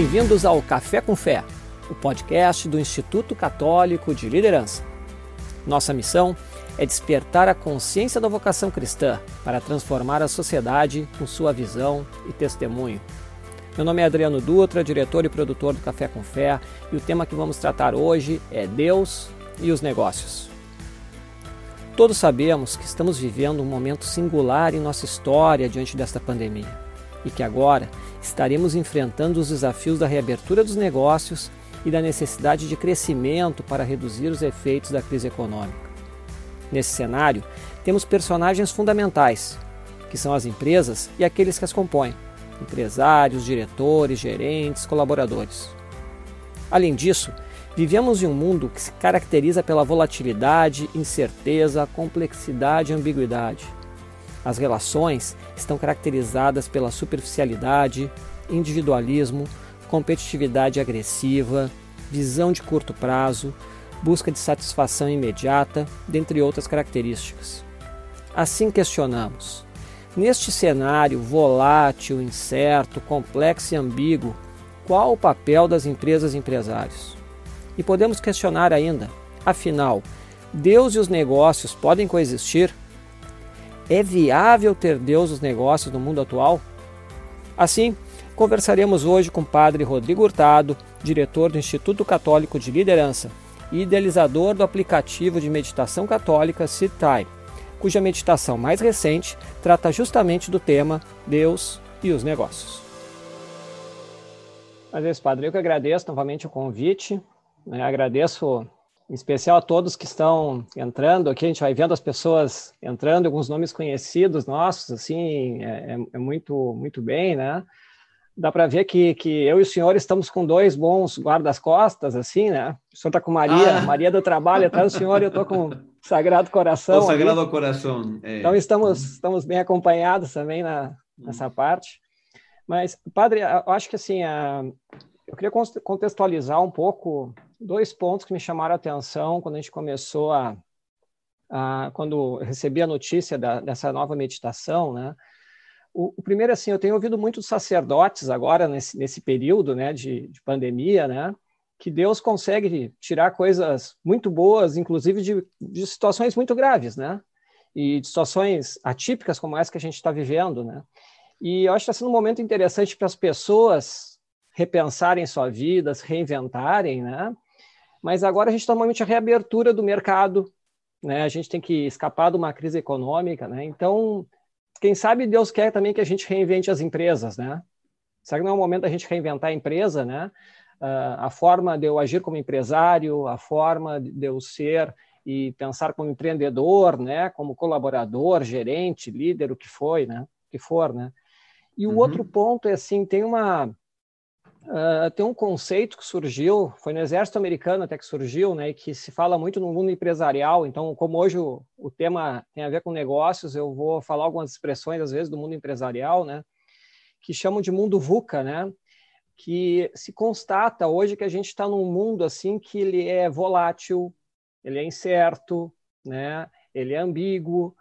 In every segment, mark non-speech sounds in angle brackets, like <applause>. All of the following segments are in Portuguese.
Bem-vindos ao Café com Fé, o podcast do Instituto Católico de Liderança. Nossa missão é despertar a consciência da vocação cristã para transformar a sociedade com sua visão e testemunho. Meu nome é Adriano Dutra, diretor e produtor do Café com Fé, e o tema que vamos tratar hoje é Deus e os negócios. Todos sabemos que estamos vivendo um momento singular em nossa história diante desta pandemia e que agora estaremos enfrentando os desafios da reabertura dos negócios e da necessidade de crescimento para reduzir os efeitos da crise econômica. Nesse cenário, temos personagens fundamentais, que são as empresas e aqueles que as compõem: empresários, diretores, gerentes, colaboradores. Além disso, Vivemos em um mundo que se caracteriza pela volatilidade, incerteza, complexidade e ambiguidade. As relações estão caracterizadas pela superficialidade, individualismo, competitividade agressiva, visão de curto prazo, busca de satisfação imediata, dentre outras características. Assim questionamos: neste cenário volátil, incerto, complexo e ambíguo, qual o papel das empresas e empresários? E podemos questionar ainda: afinal, Deus e os negócios podem coexistir? É viável ter Deus nos negócios no mundo atual? Assim, conversaremos hoje com o Padre Rodrigo Hurtado, diretor do Instituto Católico de Liderança e idealizador do aplicativo de meditação católica Time, cuja meditação mais recente trata justamente do tema Deus e os negócios. Mas é isso, Padre, eu que agradeço novamente o convite né? Agradeço em especial a todos que estão entrando aqui. A gente vai vendo as pessoas entrando, alguns nomes conhecidos nossos, assim, é, é, é muito, muito bem, né? Dá para ver que, que eu e o senhor estamos com dois bons guardas-costas, assim, né? O senhor está com Maria, ah. Maria do Trabalho atrás do senhor, e eu estou com <laughs> Sagrado Coração. O Sagrado ali. Coração. É. Então estamos, estamos bem acompanhados também na, nessa parte. Mas, padre, eu acho que assim, a, eu queria contextualizar um pouco dois pontos que me chamaram a atenção quando a gente começou a, a quando recebi a notícia da, dessa nova meditação, né? O, o, primeiro, assim, eu tenho ouvido muitos sacerdotes agora nesse, nesse período, né, de, de pandemia, né, que Deus consegue tirar coisas muito boas, inclusive de, de situações muito graves, né, e de situações atípicas como essa que a gente está vivendo, né. E eu acho que está sendo um momento interessante para as pessoas repensarem sua vida, se reinventarem, né, mas agora a gente está normalmente a reabertura do mercado, né? A gente tem que escapar de uma crise econômica, né? Então, quem sabe Deus quer também que a gente reinvente as empresas, né? Será que não é o momento da gente reinventar a empresa, né? Uh, a forma de eu agir como empresário, a forma de eu ser e pensar como empreendedor, né? Como colaborador, gerente, líder, o que foi, né? O que for, né? E o uhum. outro ponto é assim, tem uma Uh, tem um conceito que surgiu, foi no exército americano até que surgiu, né, que se fala muito no mundo empresarial. Então, como hoje o, o, tema tem a ver com negócios, eu vou falar algumas expressões às vezes do mundo empresarial, né, que chamam de mundo VUCA, né, que se constata hoje que a gente está num mundo assim que ele é volátil, ele é incerto, né, ele é ambíguo,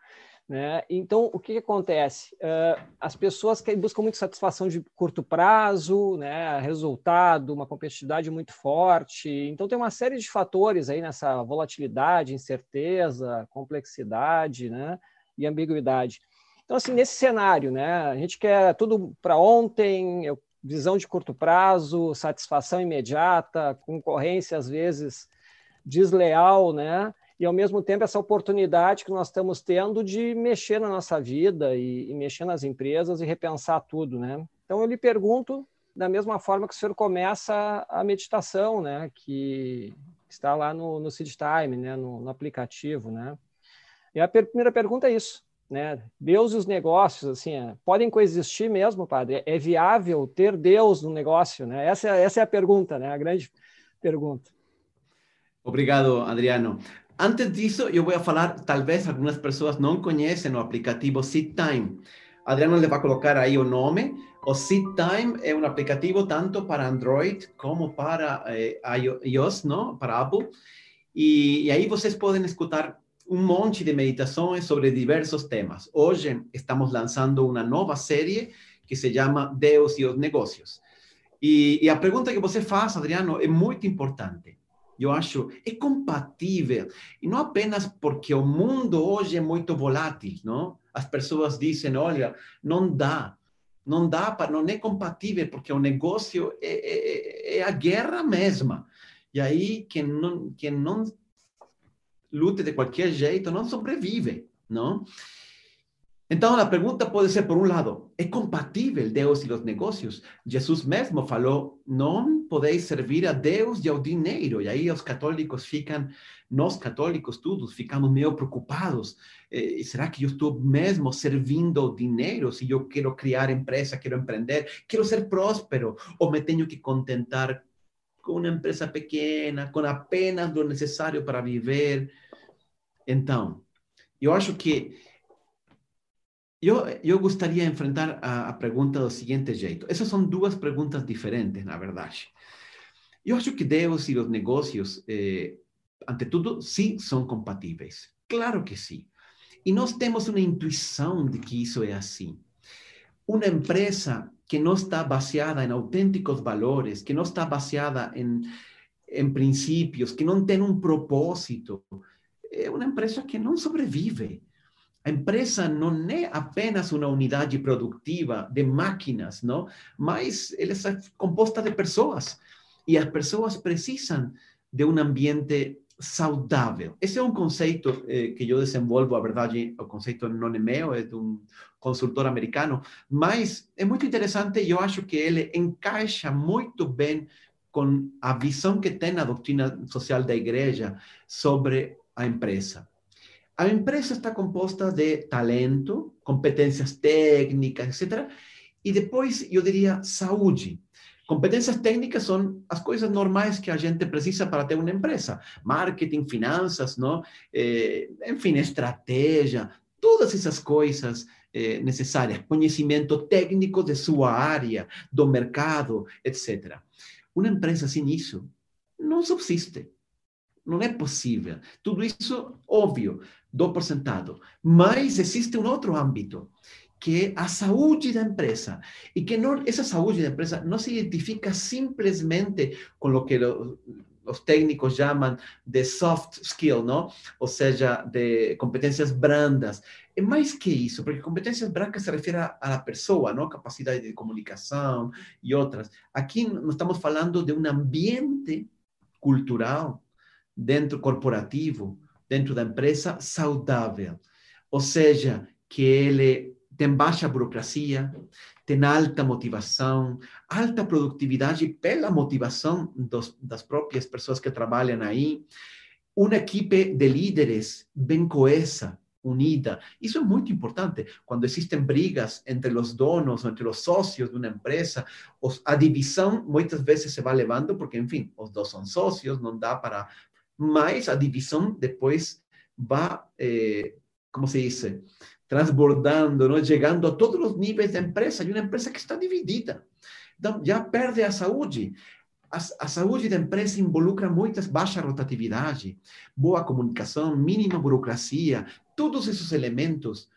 né? Então, o que, que acontece? Uh, as pessoas que buscam muito satisfação de curto prazo, né? resultado, uma competitividade muito forte. Então, tem uma série de fatores aí nessa volatilidade, incerteza, complexidade né? e ambiguidade. Então, assim, nesse cenário, né? a gente quer tudo para ontem, visão de curto prazo, satisfação imediata, concorrência, às vezes, desleal, né? E ao mesmo tempo essa oportunidade que nós estamos tendo de mexer na nossa vida e, e, mexer nas empresas e repensar tudo, né? Então eu lhe pergunto da mesma forma que o senhor começa a meditação, né? Que está lá no, no Seed Time, né? No, no, aplicativo, né? E a per primeira pergunta é isso, né? Deus e os negócios, assim, é, podem coexistir mesmo, padre? É viável ter Deus no negócio, né? Essa, essa é a pergunta, né? A grande pergunta. Obrigado, Adriano. Antes de eso, yo disso, eu vou falar, talvez algumas pessoas não conhecem o aplicativo SeatTime. Adriano le va a colocar ahí un nombre. O SeatTime es un aplicativo tanto para Android como para eh, iOS, ¿no? Para Apple. Y, ahí vocês pueden escuchar un monte de meditaciones sobre diversos temas. Hoy estamos lanzando una nueva serie que se llama Deus y los negocios. Y, la pregunta que você hace, Adriano, es muy importante. Eu acho, é compatível. E não apenas porque o mundo hoje é muito volátil, não? As pessoas dizem, olha, não dá, não dá, para, não é compatível, porque o negócio é, é, é a guerra mesma. E aí, quem não, quem não lute de qualquer jeito não sobrevive, não? Então, a pergunta pode ser, por um lado, é compatível Deus e os negócios? Jesus mesmo falou, não podeis servir a Deus e ao dinheiro. E aí os católicos ficam, nós católicos todos, ficamos meio preocupados. Eh, será que eu estou mesmo servindo ao dinheiro? Se eu quero criar empresa, quero empreender, quero ser próspero, ou me tenho que contentar com uma empresa pequena, com apenas o necessário para viver? Então, eu acho que eu, eu gostaria de enfrentar a, a pergunta do seguinte jeito. Essas são duas perguntas diferentes, na verdade. Eu acho que Deus e os negócios, eh, ante tudo, sim, são compatíveis. Claro que sim. E nós temos uma intuição de que isso é assim. Uma empresa que não está baseada em autênticos valores, que não está baseada em, em princípios, que não tem um propósito, é uma empresa que não sobrevive. A empresa não é apenas uma unidade produtiva de máquinas, não? Mas ela é composta de pessoas. E as pessoas precisam de um ambiente saudável. Esse é um conceito eh, que eu desenvolvo, a verdade, o conceito não é meu, é de um consultor americano, mas é muito interessante e eu acho que ele encaixa muito bem com a visão que tem a doutrina social da igreja sobre a empresa. A empresa está composta de talento, competências técnicas, etc. E depois, eu diria, saúde. Competências técnicas são as coisas normais que a gente precisa para ter uma empresa. Marketing, finanças, não? Eh, enfim, estratégia, todas essas coisas eh, necessárias. Conhecimento técnico de sua área, do mercado, etc. Uma empresa sem isso não subsiste. Não é possível. Tudo isso, óbvio, do por sentado. Mas existe um outro âmbito, que é a saúde da empresa. E que não, essa saúde da empresa não se identifica simplesmente com o que os técnicos chamam de soft skill, não? Ou seja, de competências brandas. É mais que isso, porque competências brancas se refere à pessoa, não? Capacidade de comunicação e outras. Aqui nós estamos falando de um ambiente cultural dentro corporativo dentro da empresa saudável, ou seja, que ele tem baixa burocracia, tem alta motivação, alta produtividade pela motivação dos, das próprias pessoas que trabalham aí, uma equipe de líderes bem coesa, unida. Isso é muito importante. Quando existem brigas entre os donos, entre os sócios de uma empresa, a divisão muitas vezes se vai levando, porque, enfim, os dois são sócios, não dá para mas a divisão depois vai, eh, como se diz, transbordando, não? chegando a todos os níveis da empresa, e uma empresa que está dividida. Então, já perde a saúde. A, saúde da empresa involucra muitas baixa rotatividade, boa comunicação, mínima burocracia, todos esses elementos,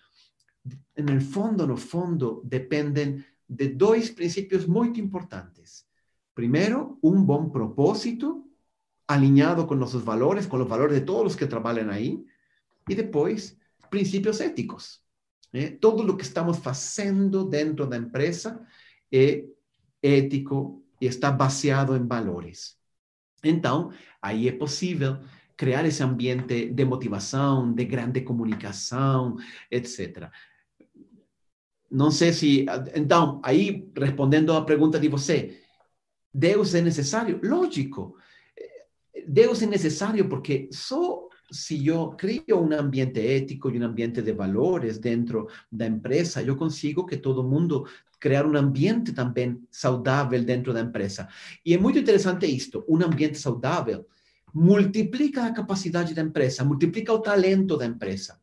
no fundo, no fundo, dependem de dois princípios muito importantes. Primeiro, um bom propósito alinhado com nossos valores, com os valores de todos os que trabalham aí, e depois, princípios éticos. Né? Todo o que estamos fazendo dentro da empresa é ético e está baseado em valores. Então, aí é possível criar esse ambiente de motivação, de grande comunicação, etc. Não sei se. Então, aí, respondendo à pergunta de você, Deus é necessário? Lógico. Deus es necesario porque solo si yo creo un um ambiente ético y un ambiente de valores dentro de la empresa, yo consigo que todo mundo crear un ambiente también saudável dentro de la empresa. E y es muy interesante esto, un ambiente saudável multiplica la capacidad de la empresa, multiplica el talento de la empresa.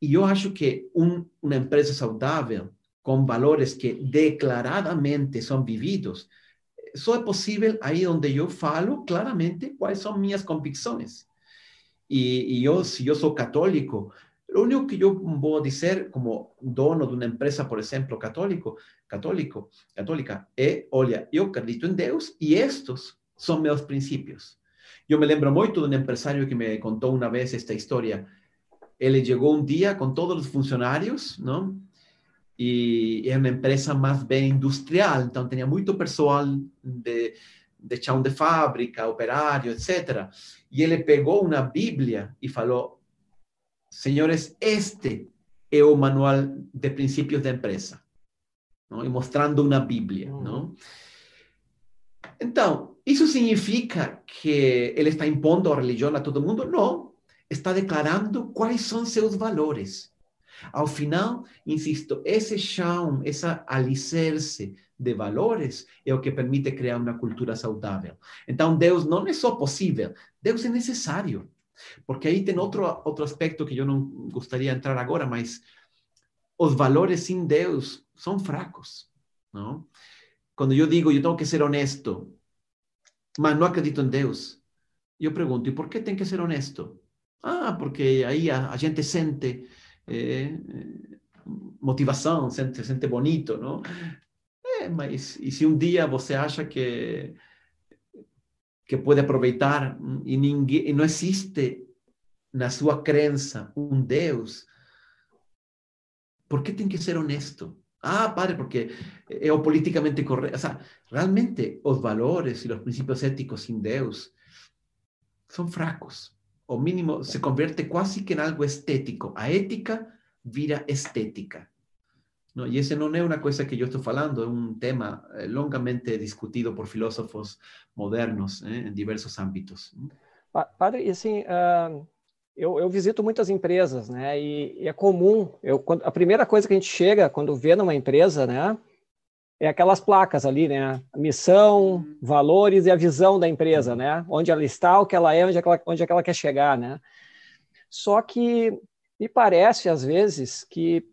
E y yo acho que una empresa saudável, con valores que declaradamente son vividos, só é possível aí onde eu falo claramente quais são minhas convicções. E, e eu, se eu sou católico, o único que eu vou dizer como dono de uma empresa, por exemplo, católico, católico, católica, é, olha, eu acredito em Deus e estes são meus princípios. Eu me lembro muito de um empresário que me contou uma vez esta história. Ele chegou um dia com todos os funcionários, não? e é uma empresa mais bem industrial, então tinha muito pessoal de, de chão de fábrica, operário, etc. E ele pegou uma Bíblia e falou: Senhores, este é o manual de princípios da empresa. Não? E mostrando uma Bíblia. Uhum. Mm. Não? Então, isso significa que ele está impondo a religião a todo mundo? Não. Está declarando quais são seus valores. Al final, insisto, ese chão, esa alicerce de valores é o que permite criar uma cultura saudável. Então, Deus não é só possível, Deus é necessário. Porque aí tem outro, outro aspecto que eu não gostaria de entrar agora, mas os valores sem Deus são fracos. Não? Quando eu digo, eu tenho que ser honesto, mas não acredito em Deus, eu pergunto, e por que tem que ser honesto? Ah, porque aí a, a gente sente eh, motivação, sente, sente bonito, não? É, mas e se um dia você acha que que pode aproveitar e ninguém e não existe na sua crença um Deus, por que tem que ser honesto? Ah, padre, porque é o politicamente correto. O sea, realmente os valores e os princípios éticos sem Deus são fracos. O mínimo se converte quase que em algo estético. A ética vira estética. ¿no? Y ese no es una cosa que yo estoy falando, es un tema eh, longamente discutido por filósofos modernos eh, em diversos âmbitos. Padre, e assim, uh, eu, eu, visito muitas empresas, né? E, e, é comum, eu, a primeira coisa que a gente chega quando vê numa empresa, né? É aquelas placas ali, né? A missão, valores e a visão da empresa, né? Onde ela está, o que ela é, onde é que ela, onde é que ela quer chegar, né? Só que me parece, às vezes, que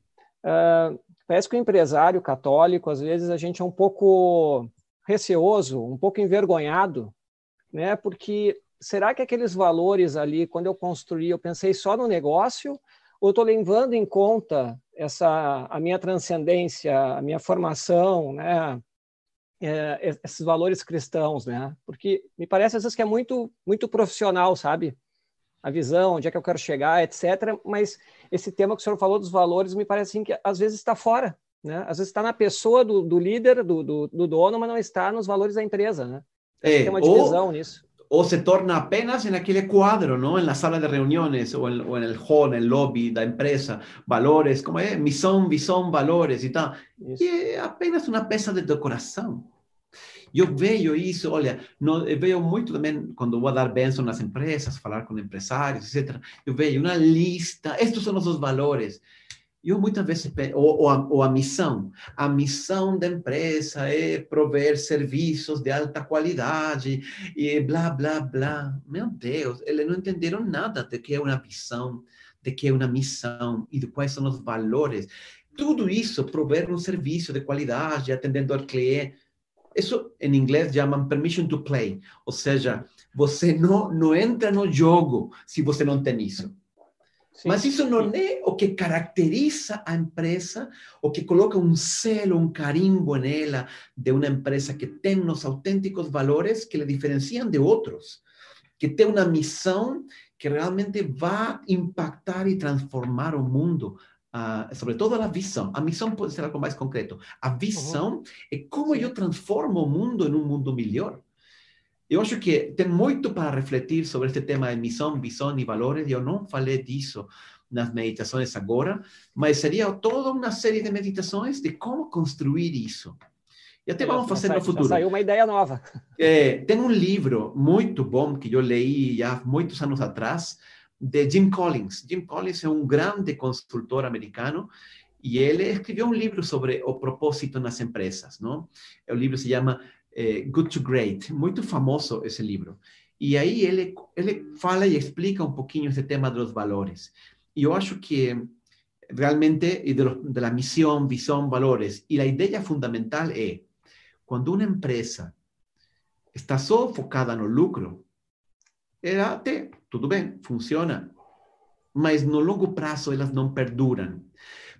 uh, Parece que o empresário católico, às vezes, a gente é um pouco receoso, um pouco envergonhado, né? Porque será que aqueles valores ali, quando eu construí, eu pensei só no negócio, ou estou levando em conta essa a minha transcendência, a minha formação, né? É, esses valores cristãos, né? Porque me parece às vezes que é muito muito profissional, sabe? a visão, onde é que eu quero chegar, etc. Mas esse tema que o senhor falou dos valores me parece assim, que às vezes está fora, né? Às vezes está na pessoa do, do líder, do, do, do, dono, mas não está nos valores da empresa, né? É, tem uma divisão ou, nisso. Ou se torna apenas naquele quadro, não? Na sala de reuniões ou, em, ou no hall, no lobby da empresa, valores, como é? Missão, visão, valores e tal. Isso. E é apenas uma peça de decoração. Eu vejo isso, olha, no, eu vejo muito também, quando vou dar bênção nas empresas, falar com empresários, etc. Eu vejo uma lista, estes são nossos valores. Eu muitas vezes, ou, ou, a, ou a missão, a missão da empresa é prover serviços de alta qualidade e blá, blá, blá. Meu Deus, eles não entenderam nada de que é uma visão, de que é uma missão e de quais são os valores. Tudo isso, prover um serviço de qualidade, atendendo ao cliente, isso em inglês chamam permission to play, ou seja, você não, não entra no jogo se você não tem isso. Sim, Mas isso não é o que caracteriza a empresa, o que coloca um selo, um carimbo nela de uma empresa que tem os autênticos valores que lhe diferenciam de outros, que tem uma missão que realmente vai impactar e transformar o mundo Uh, sobre todo a visão. A missão pode ser algo mais concreto. A visão uhum. é como eu transformo o mundo em um mundo melhor. Eu acho que tem muito para refletir sobre este tema de missão, visão e valores. Eu não falei disso nas meditações agora, mas seria toda uma série de meditações de como construir isso. E até vamos fazer no futuro. Saiu uma ideia nova. <laughs> É, tem um livro muito bom que eu li já muitos anos atrás, de Jim Collins. Jim Collins é um grande consultor americano e ele escreveu um livro sobre o propósito nas empresas, não? O livro se chama eh, Good to Great, muito famoso esse livro. E aí ele ele fala e explica um pouquinho esse tema dos valores. E eu acho que realmente e la missão, visão, valores. E a ideia fundamental é quando uma empresa está só focada no lucro, era até tudo bem, funciona. mas no longo prazo elas não perduram.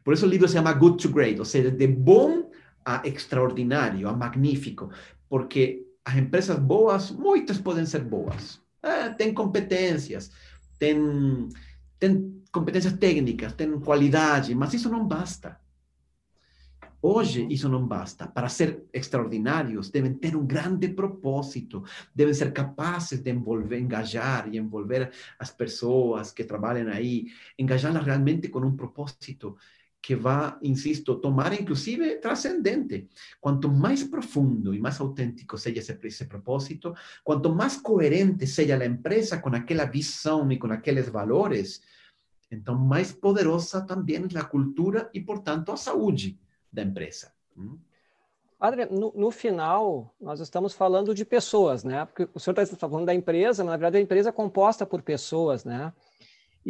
Por isso o livro se chama Good to Great, ou seja, de bom a extraordinário, a magnífico, porque as empresas boas, muitas podem ser boas. Ah, tem competências, tem, tem competências técnicas, tem qualidade, mas isso não basta. Hoje, isso não basta. Para ser extraordinários, devem ter um grande propósito, devem ser capazes de envolver, engajar e envolver as pessoas que trabalham aí, engajá-las realmente com um propósito que vai, insisto, tomar inclusive trascendente. Quanto mais profundo e mais autêntico seja esse, esse propósito, quanto mais coerente seja a empresa com aquela visão e com aqueles valores, então mais poderosa também é a cultura e, portanto, a saúde da empresa. Adriano, no, no, final, nós estamos falando de pessoas, né? Porque o senhor está falando da empresa, mas na verdade a empresa é composta por pessoas, né?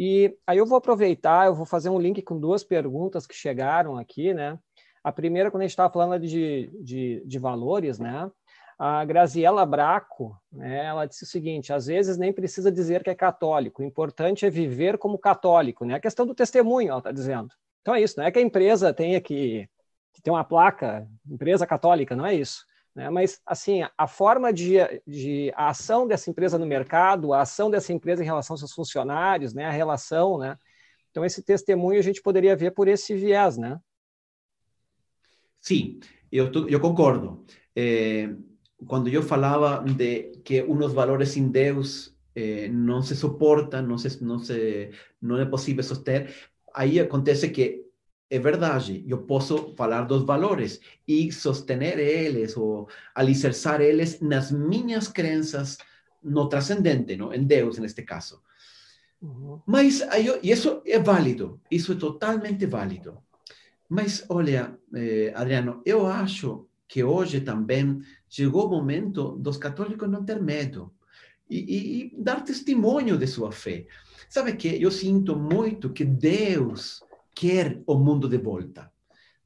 E aí eu vou aproveitar, eu vou fazer um link com duas perguntas que chegaram aqui, né? A primeira, quando a gente estava falando de, de, de, valores, né? A Graziela Braco, né, ela disse o seguinte: às vezes nem precisa dizer que é católico, o importante é viver como católico, né? A questão do testemunho, ela está dizendo. Então é isso, não é que a empresa tenha que que tem uma placa, empresa católica, não é isso. Né? Mas, assim, a forma de, de a ação dessa empresa no mercado, a ação dessa empresa em relação aos seus funcionários, né? a relação, né? Então, esse testemunho a gente poderia ver por esse viés, né? Sim, eu, eu concordo. É, quando eu falava de que uns valores em Deus eh, não se suportam, não, se, não, se, não é possível soster, aí acontece que é verdade, eu posso falar dos valores e sostener eles ou alicerçar eles nas minhas crenças no transcendente, no? em Deus, neste caso. Uhum. Mas, eu, e isso é válido, isso é totalmente válido. Mas, olha, eh, Adriano, eu acho que hoje também chegou o momento dos católicos não ter medo e, e, e dar testemunho de sua fé. Sabe que eu sinto muito que Deus quer o mundo de volta.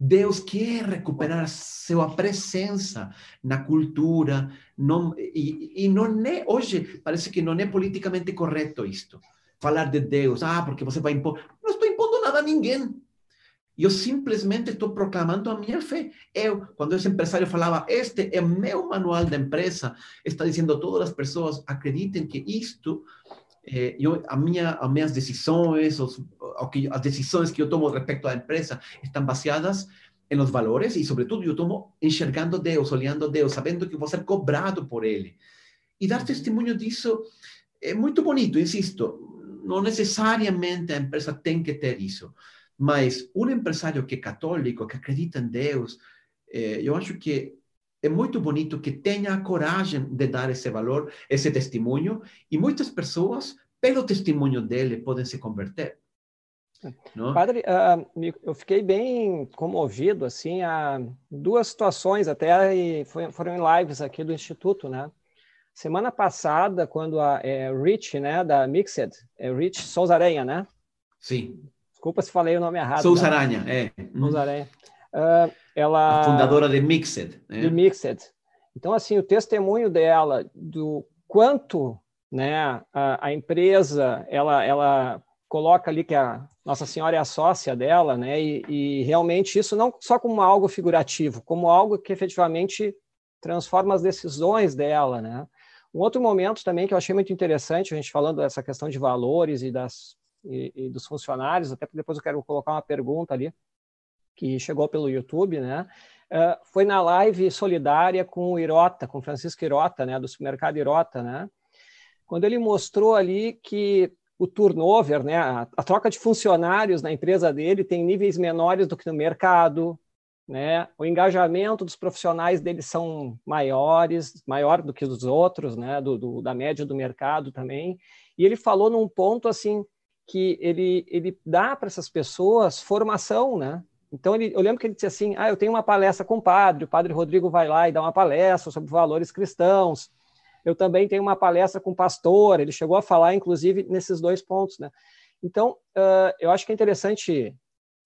Deus quer recuperar sua presença na cultura. Não, e, e não é, hoje, parece que não é politicamente correto isto. Falar de Deus, ah, porque você vai impor. Não estou impondo nada a ninguém. Eu simplesmente estou proclamando a minha fé. Eu, quando esse empresário falava, este é meu manual da empresa, está dizendo a todas as pessoas, acreditem que isto eh, eu, a minha, as minhas decisões, os, que, as decisões que eu tomo respecto à empresa estão baseadas em los valores e, sobretudo, eu tomo enxergando Deus, olhando Deus, sabendo que vou ser cobrado por Ele. E dar testemunho disso é muito bonito, insisto. Não necessariamente a empresa tem que ter isso, mas um empresário que é católico, que acredita em Deus, eh, eu acho que é muito bonito que tenha a coragem de dar esse valor, esse testemunho, e muitas pessoas, pelo testemunho dele, podem se converter. Não? Padre, uh, eu fiquei bem comovido, assim, a duas situações até, e foram em lives aqui do Instituto, né? Semana passada, quando a é, Rich, né, da Mixed, é Rich Souza Aranha, né? Sim. Desculpa se falei o nome errado. Souza né? Aranha, é. Souza Aranha. Uh, ela a fundadora de Mixed, né? De Mixed. Então, assim, o testemunho dela do quanto, né, a, a empresa, ela, ela coloca ali que a Nossa Senhora é a sócia dela, né, e, e realmente isso não só como algo figurativo, como algo que efetivamente transforma as decisões dela, né. Um outro momento também que eu achei muito interessante, a gente falando dessa questão de valores e das e, e dos funcionários, até porque depois eu quero colocar uma pergunta ali, que chegou pelo YouTube, né? Uh, foi na live solidária com o Irota, com Francisco Irota, né, do supermercado Irota, né? Quando ele mostrou ali que o turnover, né, a, a, troca de funcionários na empresa dele tem níveis menores do que no mercado, né? O engajamento dos profissionais dele são maiores, maior do que dos outros, né, do, do, da média do mercado também. E ele falou num ponto assim que ele ele dá para essas pessoas formação, né? Então, ele, eu lembro que ele disse assim: Ah, eu tenho uma palestra com o padre, o padre Rodrigo vai lá e dá uma palestra sobre valores cristãos. Eu também tenho uma palestra com o pastor, ele chegou a falar, inclusive, nesses dois pontos. Né? Então, uh, eu acho que é interessante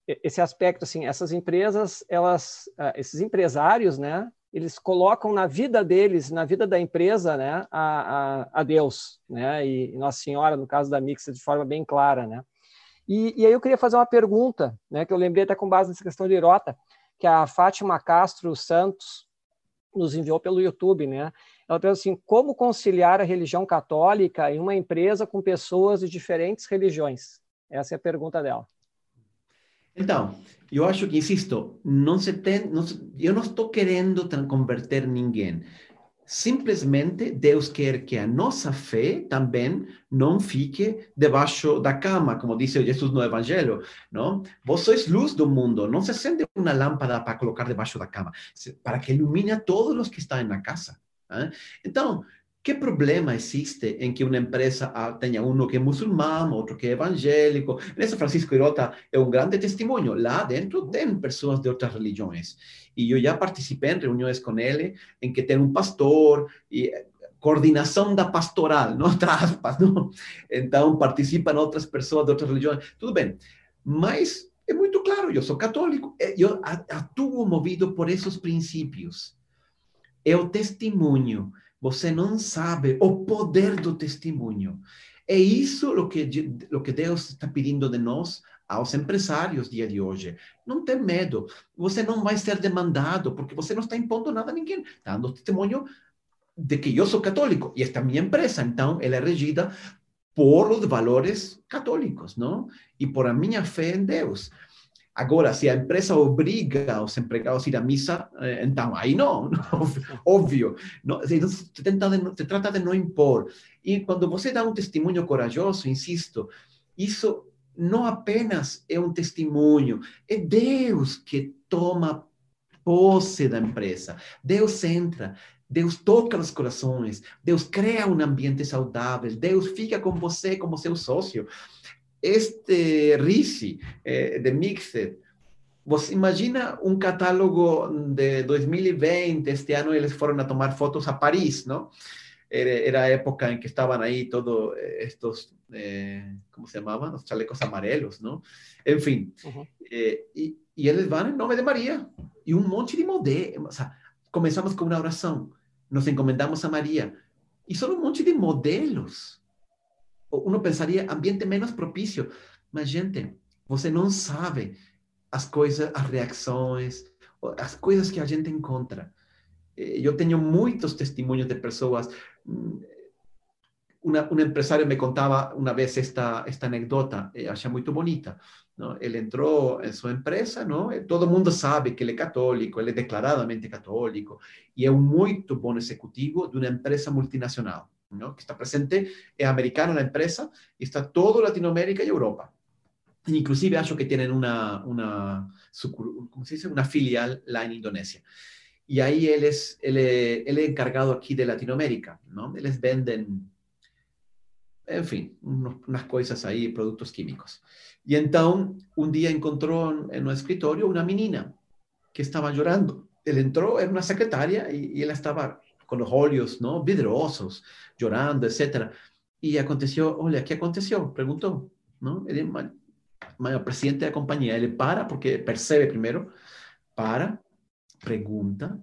esse aspecto, assim, essas empresas, elas, uh, esses empresários, né, eles colocam na vida deles, na vida da empresa, né, a, a, a Deus, né, e Nossa Senhora, no caso da Mixa, de forma bem clara, né. E, e, aí eu queria fazer uma pergunta, né, que eu lembrei até com base nessa questão de Irota, que a Fátima Castro Santos nos enviou pelo YouTube, né? Ela pergunta assim, como conciliar a religião católica em uma empresa com pessoas de diferentes religiões? Essa é a pergunta dela. Então, eu acho que, insisto, não se tem, não, eu não estou querendo converter ninguém. Simplesmente Deus quer que a nossa fé também não fique debaixo da cama, como disse Jesus no Evangelho, não? Vós sois luz do mundo, não se acende uma lâmpada para colocar debaixo da cama, para que ilumine a todos os que estão na casa. ¿eh? Então, que problema existe em que uma empresa tenha um que é muçulmano, outro que é evangélico? Nessa, Francisco Irota é um grande testemunho. Lá dentro tem pessoas de outras religiões. E eu já participei em reuniões com ele, em que tem um pastor e eh, coordenação da pastoral, não <laughs> traspas, não? Então, participam outras pessoas de outras religiões. Tudo bem. Mas é muito claro, eu sou católico, eh, eu atuo movido por esses princípios. É o testemunho você não sabe o poder do testemunho. É isso o que, o que Deus está pedindo de nós aos empresários dia de hoje. Não tem medo. Você não vai ser demandado, porque você não está impondo nada a ninguém. Está dando testemunho de que eu sou católico e esta é a minha empresa. Então, ela é regida por os valores católicos, não? E por a minha fé em Deus. Agora, se a empresa obriga os empregados a ir à missa, eh, então aí não, <laughs> óbvio. Não, se, tenta de, se trata de não impor. E quando você dá um testemunho corajoso, insisto, isso não apenas é um testemunho, é Deus que toma posse da empresa. Deus entra, Deus toca os corações, Deus cria um ambiente saudável, Deus fica com você como seu sócio este RISI eh, de Mixed, ¿Vos imagina un catálogo de 2020, este año ellos fueron a tomar fotos a París, ¿no? Era, época en que estaban ahí todos eh, estos, eh, ¿cómo se llamaban? Los chalecos amarelos, ¿no? En fin, y, y ellos van en nombre de María y un monte de modelos, comenzamos con una oración, nos encomendamos a María y son un monte de modelos uno pensaria ambiente menos propício, mas gente, você não sabe as coisas, as reações, as coisas que a gente encontra. Eu tenho muitos testemunhos de pessoas. Uma, um empresário me contava uma vez esta, esta anedota, eu achei muito bonita. Não? Ele entrou em sua empresa, não? todo mundo sabe que ele é católico, ele é declaradamente católico, e é um muito bom executivo de uma empresa multinacional. ¿No? que está presente, es americana la empresa, y está todo Latinoamérica y Europa. Inclusive, acho que tienen una, una, ¿cómo se dice? una filial la en Indonesia. Y ahí él es, él él es encargado aquí de Latinoamérica, ¿no? Les venden, en fin, unas cosas ahí, productos químicos. Y entonces, un día encontró en un escritorio una menina que estaba llorando. Él entró, era una secretaria y, y él estaba con los olhos, ¿no? Vidrosos, llorando, etc. Y aconteció, olha, ¿qué aconteció? Preguntó, ¿no? El, el presidente de la compañía, él para, porque percibe primero, para, pregunta,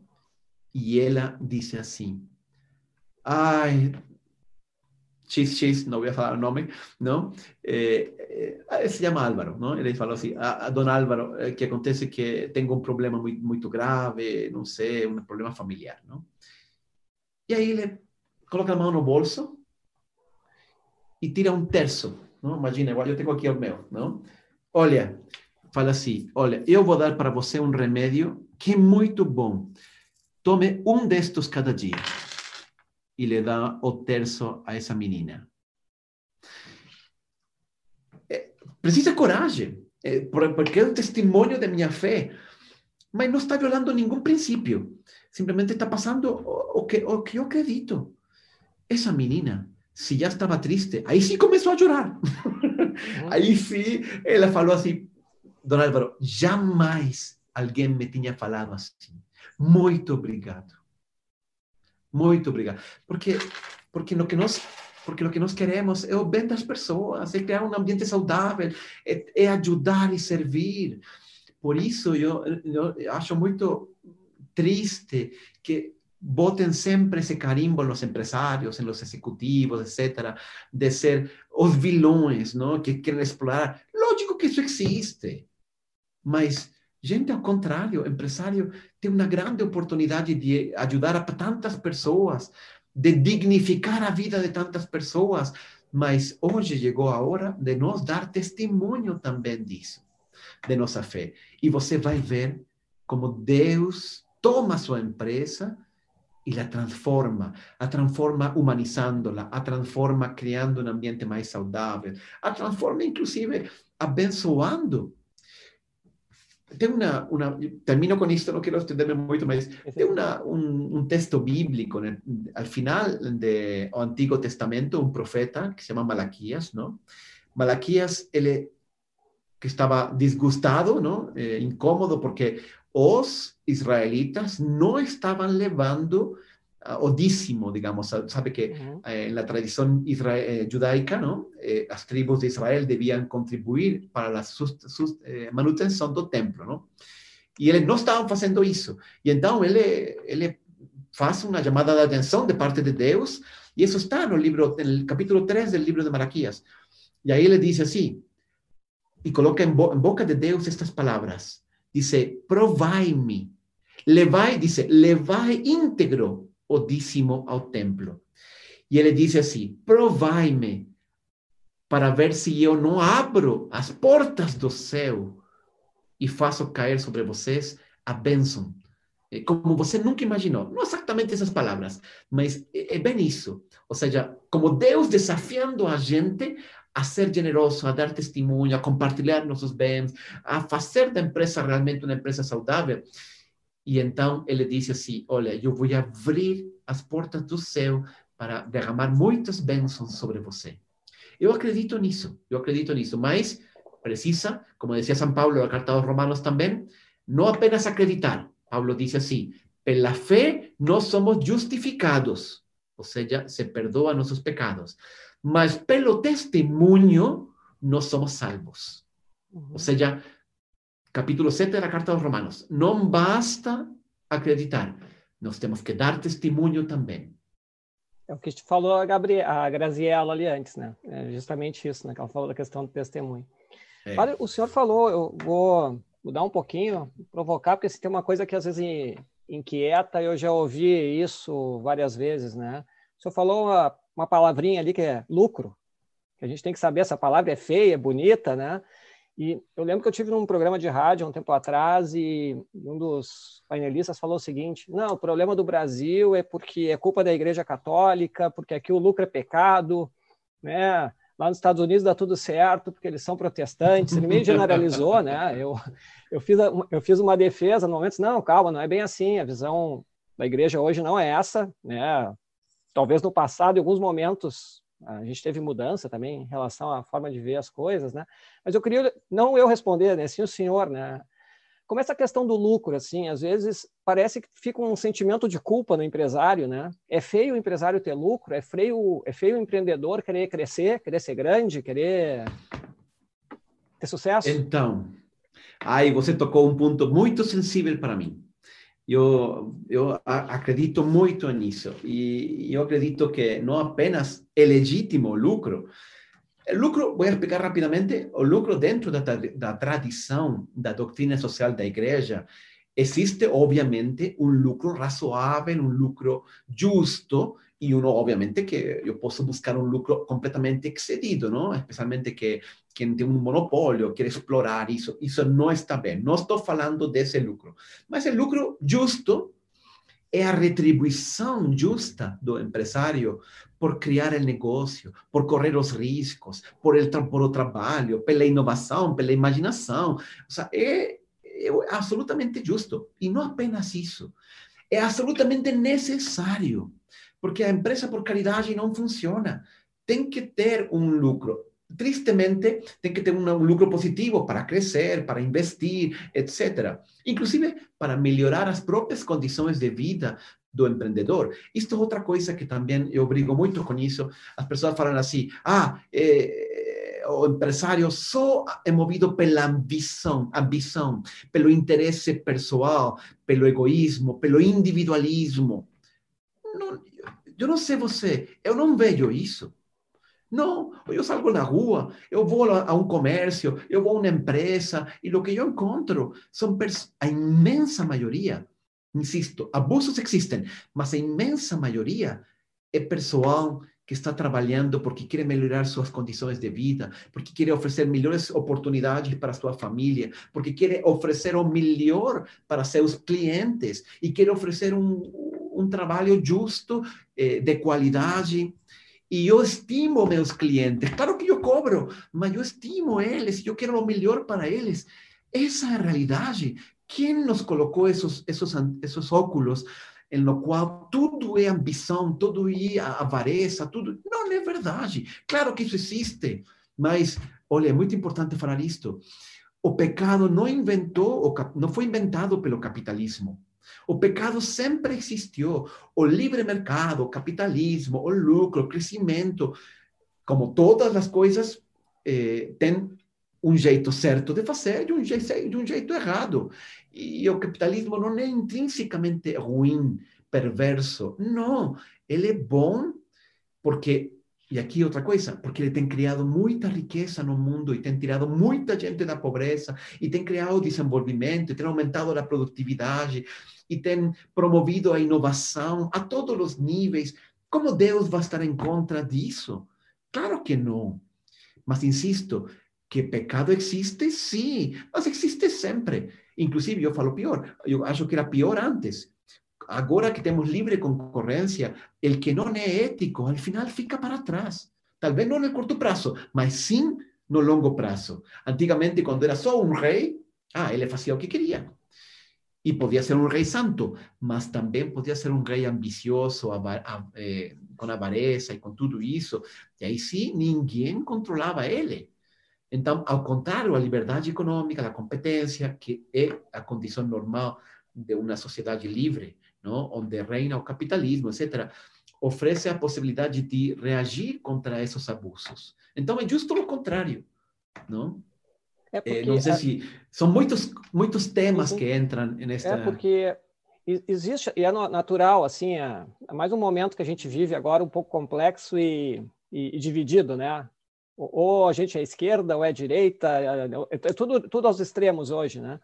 y ella dice así, ay, chis, chis, no voy a falar el nombre, ¿no? Eh, eh, se llama Álvaro, ¿no? Ele falou assim, a, a don Álvaro, eh, que acontece que tengo un problema muy, muy grave, no sé, un problema familiar, ¿no? E aí ele coloca a mão no bolso e tira um terço. Não? Imagina, eu tenho aqui o meu. Não? Olha, fala assim: Olha, eu vou dar para você um remédio que é muito bom. Tome um destes cada dia. E lhe dá o terço a essa menina. É, precisa coragem, é, porque é o testemunho da minha fé. Mas não está violando nenhum princípio. Simplesmente está passando o que, o que eu acredito. Essa menina, se já estava triste, aí sim começou a chorar. aí <laughs> sim, ela falou assim: Dona Álvaro, jamais alguém me tinha falado assim. Muito obrigado. Muito obrigado. Porque, porque no que nós porque o que nós queremos é o bem das pessoas, é criar um ambiente saudável, é, é ajudar e servir. Por isso, eu, eu acho muito triste que voten siempre ese carimbo empresarios, en los ejecutivos, etcétera, de ser os vilões, ¿no? Que quieren explorar. isso existe. Mas, gente, ao contrário, empresário tem uma grande oportunidade de ajudar a tantas pessoas, de dignificar a vida de tantas pessoas. Mas hoje chegou a hora de nós dar testemunho também disso, de nossa fé. E você vai ver como Deus toma sua empresa y la transforma, a transforma humanizándola, a transforma creando un ambiente más saludable, a transforma inclusive abençoando. Tengo una, una, termino con esto, no quiero extenderme mucho más, tengo una, un, un, texto bíblico el, al final del Antiguo Testamento, un profeta que se llama Malaquías, ¿no? Malaquías, él que estaba disgustado, ¿no? Eh, incómodo porque los israelitas no estaban levando uh, odísimo, digamos. Sabe que uh -huh. eh, en la tradición eh, judaica, ¿no? Eh, las tribus de Israel debían contribuir para la sust sust eh, manutención del templo, ¿no? Y ellos no estaban haciendo eso. Y entonces él, él hace una llamada de atención de parte de Dios. Y eso está en el, libro, en el capítulo 3 del libro de Malaquías. Y ahí le dice así, e coloca em, bo boca de Deus estas palavras: dice, provai-me. Levai, dice, levai íntegro o dízimo ao templo. E ele diz assim, provai-me para ver se eu não abro as portas do céu e faço cair sobre vocês a bênção. Como você nunca imaginou. Não exatamente essas palavras, mas é bem isso. Ou seja, como Deus desafiando a gente a ser generoso, a dar testemunho, a compartilhar nossos bens, a fazer da empresa realmente uma empresa saudável. E então ele disse assim: Olha, eu vou abrir as portas do céu para derramar muitas bênçãos sobre você. Eu acredito nisso, eu acredito nisso, mas precisa, como dizia São Paulo na carta aos Romanos também, não apenas acreditar. Paulo disse assim: pela fé nós somos justificados, ou seja, se perdoa nossos pecados mas pelo testemunho nós somos salvos. Uhum. Ou seja, capítulo 7 da carta aos Romanos, não basta acreditar, nós temos que dar testemunho também. É o que falou a, Gabriela, a Graziella ali antes, né? É justamente isso, né? Que ela falou da questão do testemunho. É. Olha, o senhor falou, eu vou mudar um pouquinho, provocar, porque se tem uma coisa que às vezes inquieta, eu já ouvi isso várias vezes, né? O senhor falou uma uma palavrinha ali que é lucro, que a gente tem que saber essa palavra é feia, é bonita, né? E eu lembro que eu tive num programa de rádio um tempo atrás e um dos painelistas falou o seguinte: não, o problema do Brasil é porque é culpa da Igreja Católica, porque aqui o lucro é pecado, né? Lá nos Estados Unidos dá tudo certo porque eles são protestantes. Ele meio <laughs> generalizou, né? Eu, eu, fiz, eu fiz uma defesa no momento, não, calma, não é bem assim. A visão da igreja hoje não é essa, né? Talvez no passado, em alguns momentos, a gente teve mudança também em relação à forma de ver as coisas, né? Mas eu queria, não eu responder, né? Sim o senhor, né? Como essa questão do lucro, assim, às vezes parece que fica um sentimento de culpa no empresário, né? É feio o empresário ter lucro, é feio, é feio o empreendedor querer crescer, querer ser grande, querer ter sucesso. Então, aí você tocou um ponto muito sensível para mim. Eu, eu acredito muito nisso. E eu acredito que não apenas é legítimo lucro. O lucro, vou explicar rapidamente, o lucro dentro da, da tradição da doutrina social da igreja, existe obviamente um lucro razoável, um lucro justo, y uno obviamente que yo puedo buscar un lucro completamente excedido, ¿no? Especialmente que quien tiene un monopolio quiere explorar eso, eso no está bien. No estoy hablando de ese lucro, mas el lucro justo es la retribución justa do empresario por criar el negocio, por correr los riesgos, por el por o trabalho, pela inovação, pela imaginação. O sea, é, é absolutamente justo. E não apenas isso, é absolutamente necessário porque a empresa por caridade não funciona. Tem que ter um lucro. Tristemente, tem que ter um, lucro positivo para crescer, para investir, etc. Inclusive para melhorar as próprias condições de vida do empreendedor. Isto é outra coisa que também eu brigo muito com isso. As pessoas falam assim: ah, eh, o empresário só é movido pela ambição, ambição, pelo interesse pessoal, pelo egoísmo, pelo individualismo. Não, eu não sei você, eu não vejo isso. Não, eu salgo na rua, eu vou a um comércio, eu vou a uma empresa e o que eu encontro são a imensa maioria, insisto, abusos existem, mas a imensa maioria é pessoal que está trabalhando porque quer melhorar suas condições de vida, porque quer oferecer melhores oportunidades para sua família, porque quer oferecer o melhor para seus clientes e quer oferecer um, um trabalho justo, eh, de qualidade. E eu estimo meus clientes. Claro que eu cobro, mas eu estimo eles, eu quero o melhor para eles. Essa é a realidade. Quem nos colocou esses, esses, esses óculos em no qual tudo é ambição, tudo é avareza, tudo... Não é verdade. Claro que isso existe, mas, olha, é muito importante falar isto. O pecado não inventou, não foi inventado pelo capitalismo. O pecado sempre existiu. O livre mercado, o capitalismo, o lucro, o crescimento, como todas as coisas, eh, tem um jeito certo de fazer e um jeito, de um jeito errado. E o capitalismo não é intrinsecamente ruim, perverso. Não, ele é bom porque e aqui outra coisa, porque ele tem criado muita riqueza no mundo e tem tirado muita gente da pobreza e tem criado desenvolvimento, e tem aumentado a produtividade e tem promovido a inovação a todos os níveis. Como Deus vai estar em contra disso? Claro que não. Mas insisto, que pecado existe, sim, mas existe sempre. Inclusive, eu falo pior, eu acho que era pior antes. Agora que temos livre concorrência, el que não é ético, al final fica para trás. Talvez não no curto prazo, mas sim no longo prazo. Antigamente, quando era só um rei, ah, ele fazia o que queria. E podia ser um rei santo, mas também podia ser um rei ambicioso, eh, com avareza e com tudo isso. E aí sim, ninguém controlava ele. Então, ao contrário, a liberdade econômica, a competência, que é a condição normal de uma sociedade livre, onde reina o capitalismo, etc., oferece a possibilidade de reagir contra esses abusos. Então, é justo o contrário. Não? É porque, é, não sei se são muitos muitos temas uhum. que entram nesta. É porque existe e é natural assim é, é, mais um momento que a gente vive agora um pouco complexo e, e, e dividido, né? Ou a gente é esquerda ou é direita, é, é, é tudo tudo aos extremos hoje, né?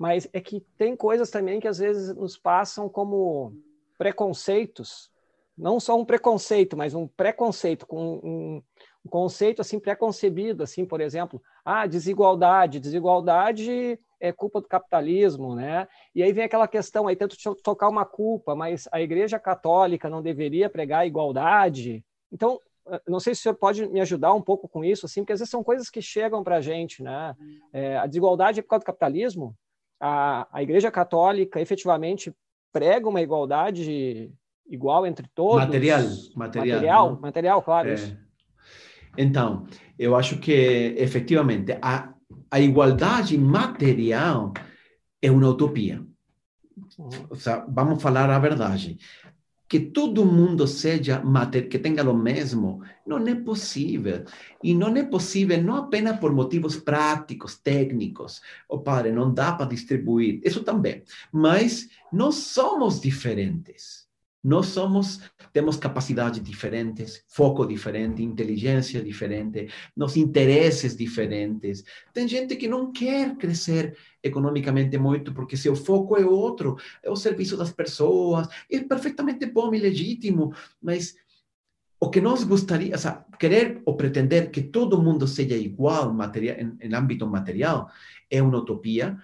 mas é que tem coisas também que às vezes nos passam como preconceitos, não só um preconceito, mas um preconceito com um, um conceito assim preconcebido, assim, por exemplo, ah, desigualdade, desigualdade é culpa do capitalismo, né? E aí vem aquela questão, aí tento tocar uma culpa, mas a Igreja Católica não deveria pregar igualdade. Então, não sei se o senhor pode me ajudar um pouco com isso, assim, porque às vezes são coisas que chegam para a gente, né? É, a desigualdade é por causa do capitalismo? a, a Igreja Católica efetivamente prega uma igualdade igual entre todos? Material, material. Material, material claro. É. Então, eu acho que efetivamente a, a igualdade material é uma utopia. Uhum. O sea, vamos falar a verdade que todo mundo seja que tenha o mesmo, não é possível. E não é possível não apenas por motivos práticos, técnicos. O padre, não dá para distribuir, isso também. Mas nós somos diferentes. Nós somos, temos capacidades diferentes, foco diferente, inteligência diferente, nos interesses diferentes. Tem gente que não quer crescer economicamente muito porque seu foco é outro, é o serviço das pessoas. É perfeitamente bom e legítimo, mas o que nós gostaria, seja, querer ou pretender que todo mundo seja igual material, em, em âmbito material é uma utopia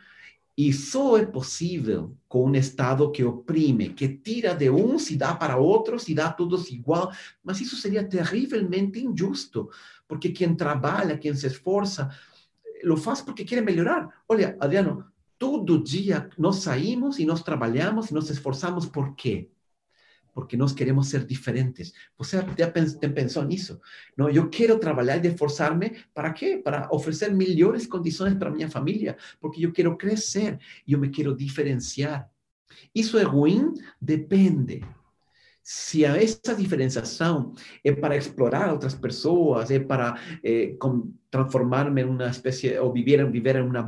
e só é possível com um Estado que oprime, que tira de uns e dá para outros e dá a todos igual. Mas isso seria terrivelmente injusto, porque quem trabalha, quem se esforça, lo faz porque quer melhorar. Olha, Adriano, todo dia nós saímos e nós trabalhamos e nos esforçamos por quê? Porque nós queremos ser diferentes. Você já pensou nisso? Não, eu quero trabalhar e esforçar-me para quê? Para oferecer melhores condições para minha família, porque eu quero crescer e eu me quero diferenciar. Isso é ruim? Depende. Se essa diferenciação é para explorar outras pessoas, é para é, transformar-me em uma espécie, ou viver, viver em uma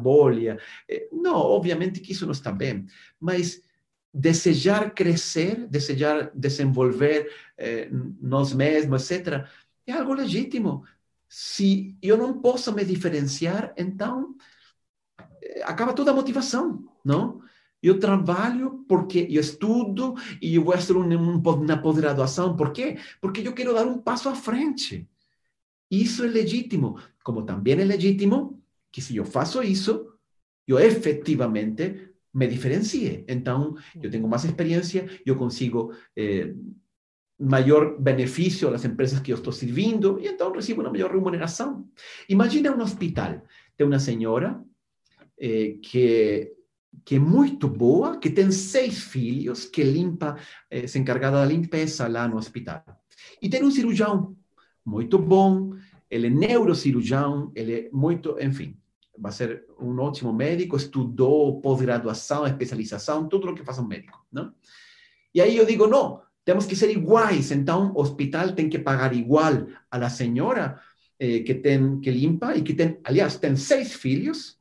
não, obviamente que isso não está bem. Mas desejar crescer, desejar desenvolver eh, nós mesmos, etc., é algo legítimo. Se eu não posso me diferenciar, então eh, acaba toda a motivação, não? Eu trabalho porque eu estudo e eu vou fazer uma pós-graduação. Por quê? Porque eu quero dar um passo à frente. Isso é legítimo. Como também é legítimo que se eu faço isso, eu efetivamente me diferencie. Então, eu tenho mais experiência, eu consigo eh, maior benefício às empresas que eu estou servindo e então recebo uma melhor remuneração. Imagina um hospital. Tem uma senhora eh, que que é muito boa, que tem seis filhos, que limpa, é, se encargada da limpeza lá no hospital. E tem um cirurgião muito bom, ele é neurocirurgião, ele é muito, enfim, vai ser um ótimo médico, estudou pós-graduação, especialização, tudo o que faz um médico, não? E aí eu digo, não, temos que ser iguais, então o hospital tem que pagar igual la senhora eh, que tem que limpa e que tem, aliás, tem seis filhos,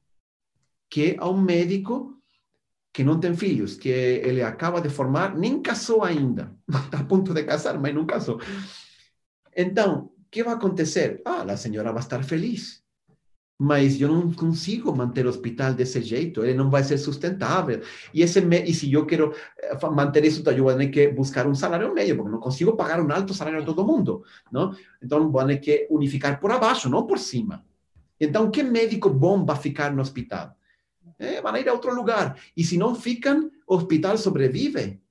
que a um médico que não tem filhos, que ele acaba de formar, nem casou ainda, <laughs> está a ponto de casar, mas não casou. Então, o que vai acontecer? Ah, a senhora vai estar feliz, mas eu não consigo manter o hospital desse jeito, ele não vai ser sustentável. E, esse, e se eu quero eh, manter isso, eu vou ter que buscar um salário meio, porque não consigo pagar um alto salário a todo mundo, não? Então, vou ter que unificar por abaixo, não por cima. Então, que médico bom vai ficar no hospital? É, vão ir a outro lugar. E se não ficam, o hospital sobrevive.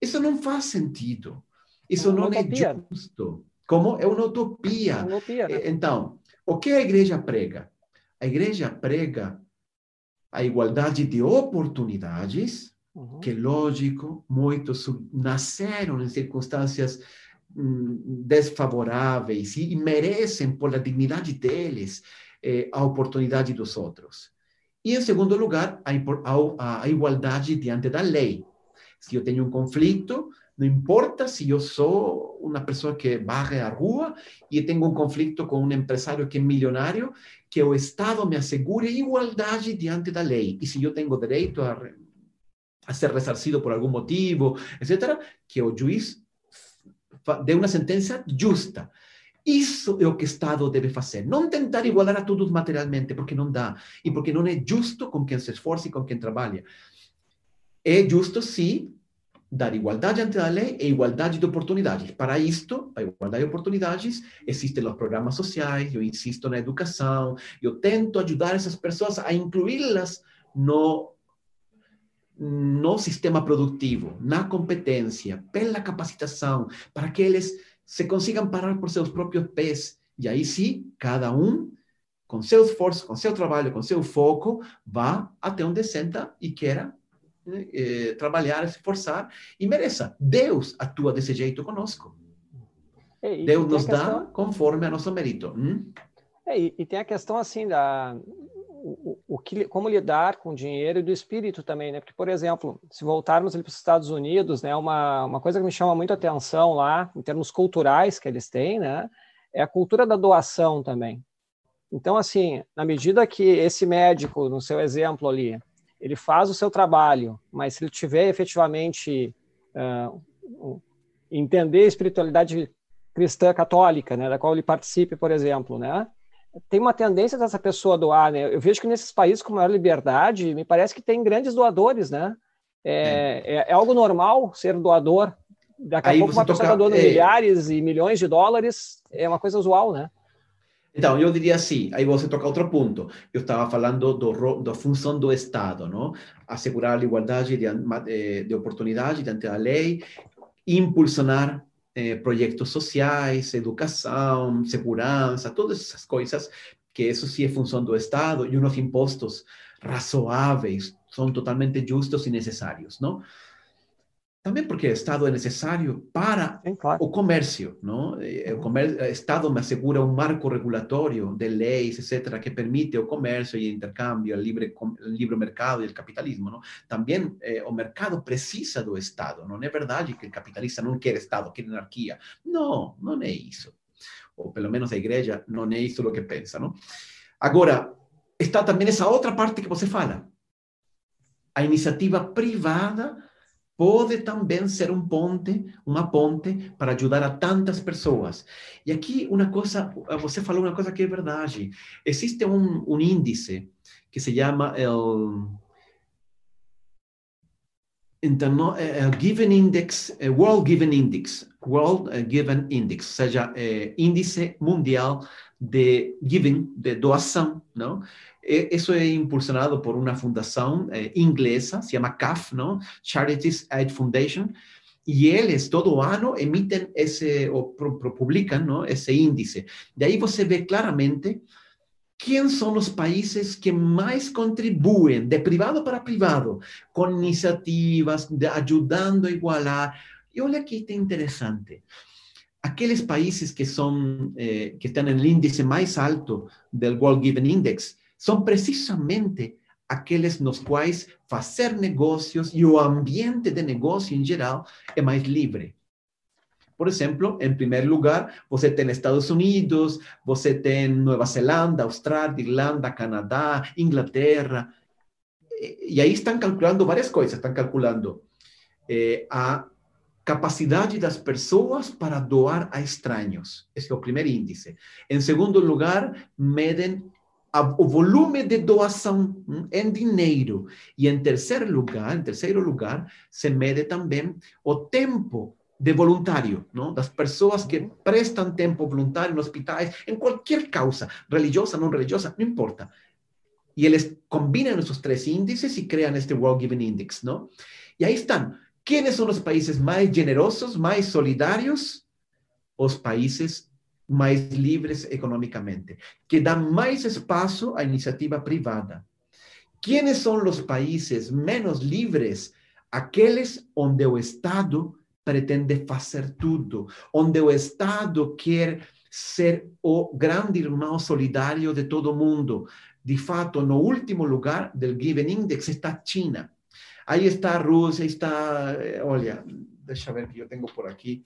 Isso não faz sentido. Isso não é justo. Como é uma utopia. Uma utopia né? Então, o que a igreja prega? A igreja prega a igualdade de oportunidades, uhum. que, lógico, muitos nasceram em circunstâncias hum, desfavoráveis e merecem, por a dignidade deles, eh, a oportunidade dos outros. E, em segundo lugar, a, a, a igualdade diante da lei. Se eu tenho um conflito, não importa se eu sou uma pessoa que varre a rua e tenho um conflito com um empresário que é milionário, que o Estado me assegure igualdade diante da lei. E se eu tenho direito a, a ser ressarcido por algum motivo, etc., que o juiz dê uma sentença justa. Isso é o que o Estado deve fazer. Não tentar igualar a todos materialmente, porque não dá. E porque não é justo com quem se esforça e com quem trabalha. É justo, sim, dar igualdade ante a lei e igualdade de oportunidades. Para isto, a igualdade de oportunidades, existem os programas sociais, eu insisto na educação, eu tento ajudar essas pessoas a incluí-las no no sistema produtivo, na competência, pela capacitação, para que eles se consigam parar por seus próprios pés. E aí sim, cada um, com seu esforço, com seu trabalho, com seu foco, vá até onde senta e queira eh, trabalhar, se esforçar e mereça. Deus atua desse jeito conosco. E, Deus nos questão... dá conforme a nosso mérito. Hum? É, e, e, tem a questão assim da o, o, que, como lidar com o dinheiro e do espírito também, né? Porque, por exemplo, se voltarmos para os Estados Unidos, né, uma, uma coisa que me chama muito atenção lá, em termos culturais que eles têm, né, é a cultura da doação também. Então, assim, na medida que esse médico, no seu exemplo ali, ele faz o seu trabalho, mas se ele tiver efetivamente uh, entender a espiritualidade cristã católica, né, da qual ele participe, por exemplo, né, tem uma tendência dessa pessoa doar, né? Eu vejo que nesses países com maior liberdade, me parece que tem grandes doadores, né? É, é. é algo normal ser doador. Daqui a Aí pouco uma pessoa está doando é... milhares e milhões de dólares, é uma coisa usual, né? Então, eu diria assim, aí você toca outro ponto. Eu estava falando do, da função do Estado, não? Assegurar a igualdade de, eh, de oportunidade diante da lei, impulsionar eh, projetos sociais, educação, segurança, todas essas coisas, que isso sim é função do Estado, e uns impostos razoáveis, são totalmente justos e necessários, não? Também porque o Estado é necessário para Sim, claro. o comércio, não? O, comércio, o Estado me assegura um marco regulatório de leis, etc., que permite o comércio e o intercâmbio, o livre, o livre mercado e o capitalismo, não? Também eh, o mercado precisa do Estado. Não é verdade que o capitalista não quer Estado, quer anarquia. Não, não é isso. Ou pelo menos a igreja não é isso o que pensa, não? Agora, está também essa outra parte que você fala. A iniciativa privada pode também ser um ponte, uma ponte para ajudar a tantas pessoas. E aqui uma coisa, você falou uma coisa que é verdade. Existe um, um índice que se chama o Interno, uh, Given Index, uh, World Given Index, World Given Index, ou seja, índice mundial de giving, de doação, não? E, eso es impulsionado por una fundación eh, inglesa, se llama CAF, ¿no? Charities Aid Foundation, y ellos todo año emiten ese, o publican, ¿no? Ese índice. De ahí se ve claramente ¿Quiénes son los países que más contribuyen de privado para privado con iniciativas de ayudando a igualar? Y olha que interesante. Aquellos países que, son, eh, que están en el índice más alto del World Given Index são precisamente aqueles nos quais fazer negócios e o ambiente de negócio em geral é mais livre. Por exemplo, em primeiro lugar, você tem Estados Unidos, você tem Nova Zelanda, Austrália, Irlanda, Canadá, Inglaterra. E aí estão calculando várias coisas. Estão calculando eh, a capacidade das pessoas para doar a estranhos. Esse é o primeiro índice. Em segundo lugar, medem o volume de doação hum, em dinheiro. E em terceiro lugar, em terceiro lugar, se mede também o tempo de voluntário, não? das pessoas que prestam tempo voluntário em hospitais, em qualquer causa, religiosa, não religiosa, não importa. E eles combinam esses três índices e criam este World Giving Index, não? E aí estão. Quais são os países mais generosos, mais solidários? Os países mais livres economicamente, que dão mais espaço à iniciativa privada. Quais são os países menos livres? Aqueles onde o Estado pretende fazer tudo, onde o Estado quer ser o grande irmão solidário de todo mundo. De fato, no último lugar do Given Index está China. Aí está a Rússia, está, eh, olha, deixa eu ver que eu tenho por aqui.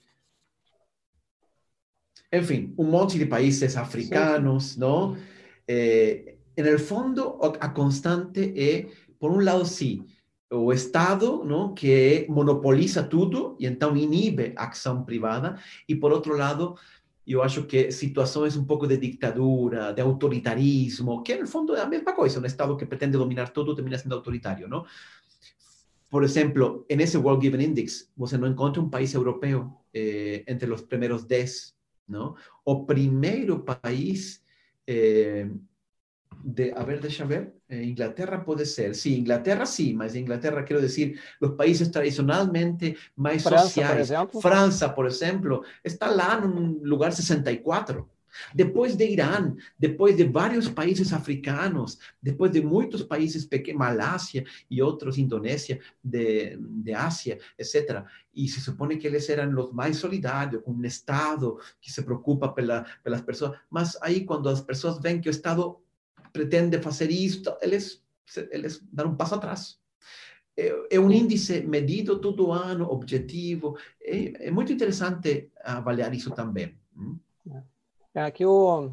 Enfim, um monte de países africanos, não? Eh, en el fondo, a constante é, por um lado, sim, o Estado, não, que monopoliza tudo e então inibe a ação privada, e por outro lado, eu acho que situações um pouco de ditadura, de autoritarismo, que no fundo é a mesma coisa, um Estado que pretende dominar tudo termina sendo autoritário, não? Por exemplo, nesse World Given Index, você não encontra um país europeu eh, entre os primeiros 10, não? O primeiro país eh, de, a ver, deixa ver, eh, Inglaterra puede ser, sí, Inglaterra sí, mas Inglaterra quiero decir, los países tradicionalmente más França, sociais, por França, por exemplo, está lá no lugar 64. Depois de Irã, depois de vários países africanos, depois de muitos países pequenos, Malásia e outros, Indonésia, de, de Ásia, etc. E se supõe que eles eram os mais solidários, com um Estado que se preocupa pela, pelas pessoas. Mas aí, quando as pessoas veem que o Estado pretende fazer isto, eles, eles dão um passo atrás. É, é um índice medido todo ano, objetivo. É, é muito interessante avaliar isso também. Aqui o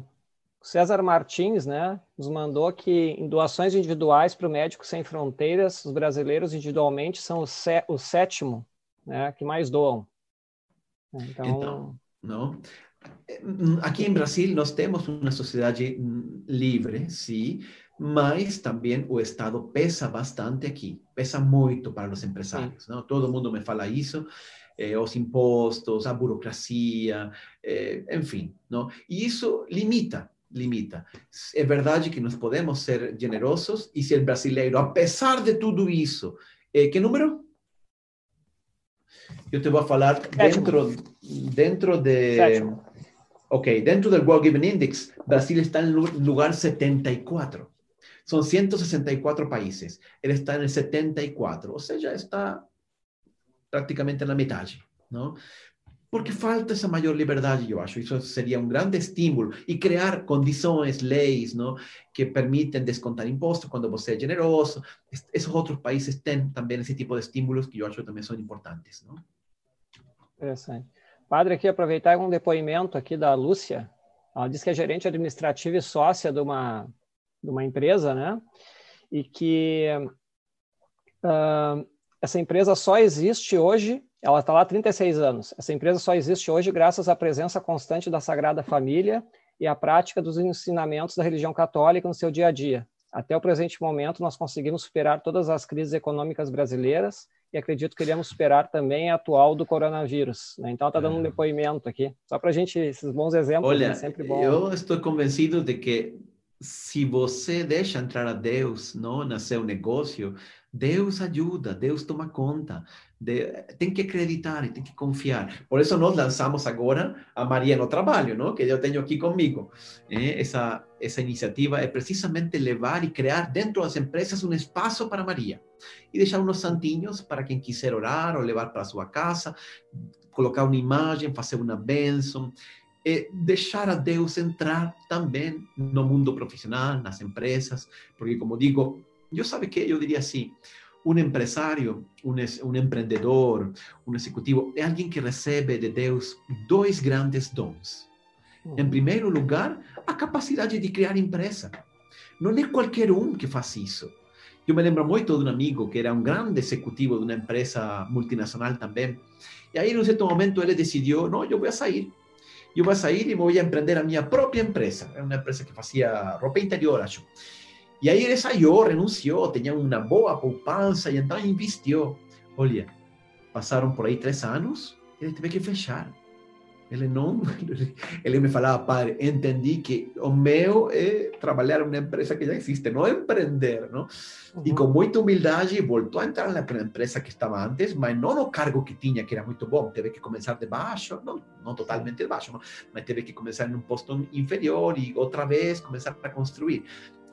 César Martins, né, nos mandou que em doações individuais para o Médico Sem Fronteiras, os brasileiros individualmente são o, sé o sétimo, né, que mais doam. Então, então não. Aqui em Brasil nós temos uma sociedade livre, sim, mas também o Estado pesa bastante aqui, pesa muito para os empresários. Não? Todo mundo me fala isso, eh, os impostos, a burocracia, eh, enfim. Não? E isso limita, limita. É verdade que nós podemos ser generosos e se o brasileiro, apesar de tudo isso, eh, que número? Eu te vou falar dentro, dentro de... Sétimo Ok, dentro del World Given Index, Brasil está en el lugar 74. Son 164 países. Él está en el 74, o sea, ya está prácticamente en la mitad, ¿no? Porque falta essa maior liberdade, eu acho. Isso seria um grande estímulo. E criar condições, leis, não, que permitem descontar imposto quando você é generoso. Esses outros países têm também esse tipo de estímulos que eu acho também são importantes. Não? Interessante. Padre, aqui aproveitar um depoimento aqui da Lúcia. Ela diz que é gerente administrativa e sócia de uma, de uma empresa, né? E que uh, essa empresa só existe hoje, ela está lá há 36 anos. Essa empresa só existe hoje graças à presença constante da Sagrada Família e à prática dos ensinamentos da religião católica no seu dia a dia. Até o presente momento, nós conseguimos superar todas as crises econômicas brasileiras e acredito que iremos superar também a atual do coronavírus. Né? Então, está dando um é. depoimento aqui, só para a gente, esses bons exemplos, Olha, é sempre bom. Eu estou convencido de que se você deixa entrar a Deus não, no seu negócio, Deus ajuda, Deus toma conta. De, tem que acreditar e tem que confiar. Por isso nós lançamos agora a Maria no Trabalho, não? que eu tenho aqui comigo. Eh, essa, essa iniciativa é precisamente levar e criar dentro das empresas um espaço para Maria. E deixar uns santinhos para quem quiser orar ou levar para sua casa, colocar uma imagem, fazer uma bênção é deixar a Deus entrar também no mundo profissional, nas empresas, porque como digo, eu sabe que eu diria assim, um empresário, um, um empreendedor, um executivo é alguém que recebe de Deus dois grandes dons. Em primeiro lugar, a capacidade de criar empresa. Não é qualquer um que faz isso. Eu me lembro muito de um amigo que era um grande executivo de uma empresa multinacional também. E aí, em um certo momento, ele decidiu: não, eu vou sair eu vou sair e vou empreender a minha própria empresa. Era uma empresa que fazia roupa interior, acho. E aí ele saiu, renunciou, tinha uma boa poupança e então investiu. Olha, passaram por aí três anos, ele teve que fechar. Ele não, <laughs> ele me falava, padre, entendi que o meu é trabalhar numa empresa que já existe, não empreender, não? Uhum. E com muita humildade voltou a entrar na empresa que estava antes, mas não no cargo que tinha, que era muito bom, teve que começar de baixo, não, não totalmente de baixo, mas teve que começar em um posto inferior e outra vez começar a construir.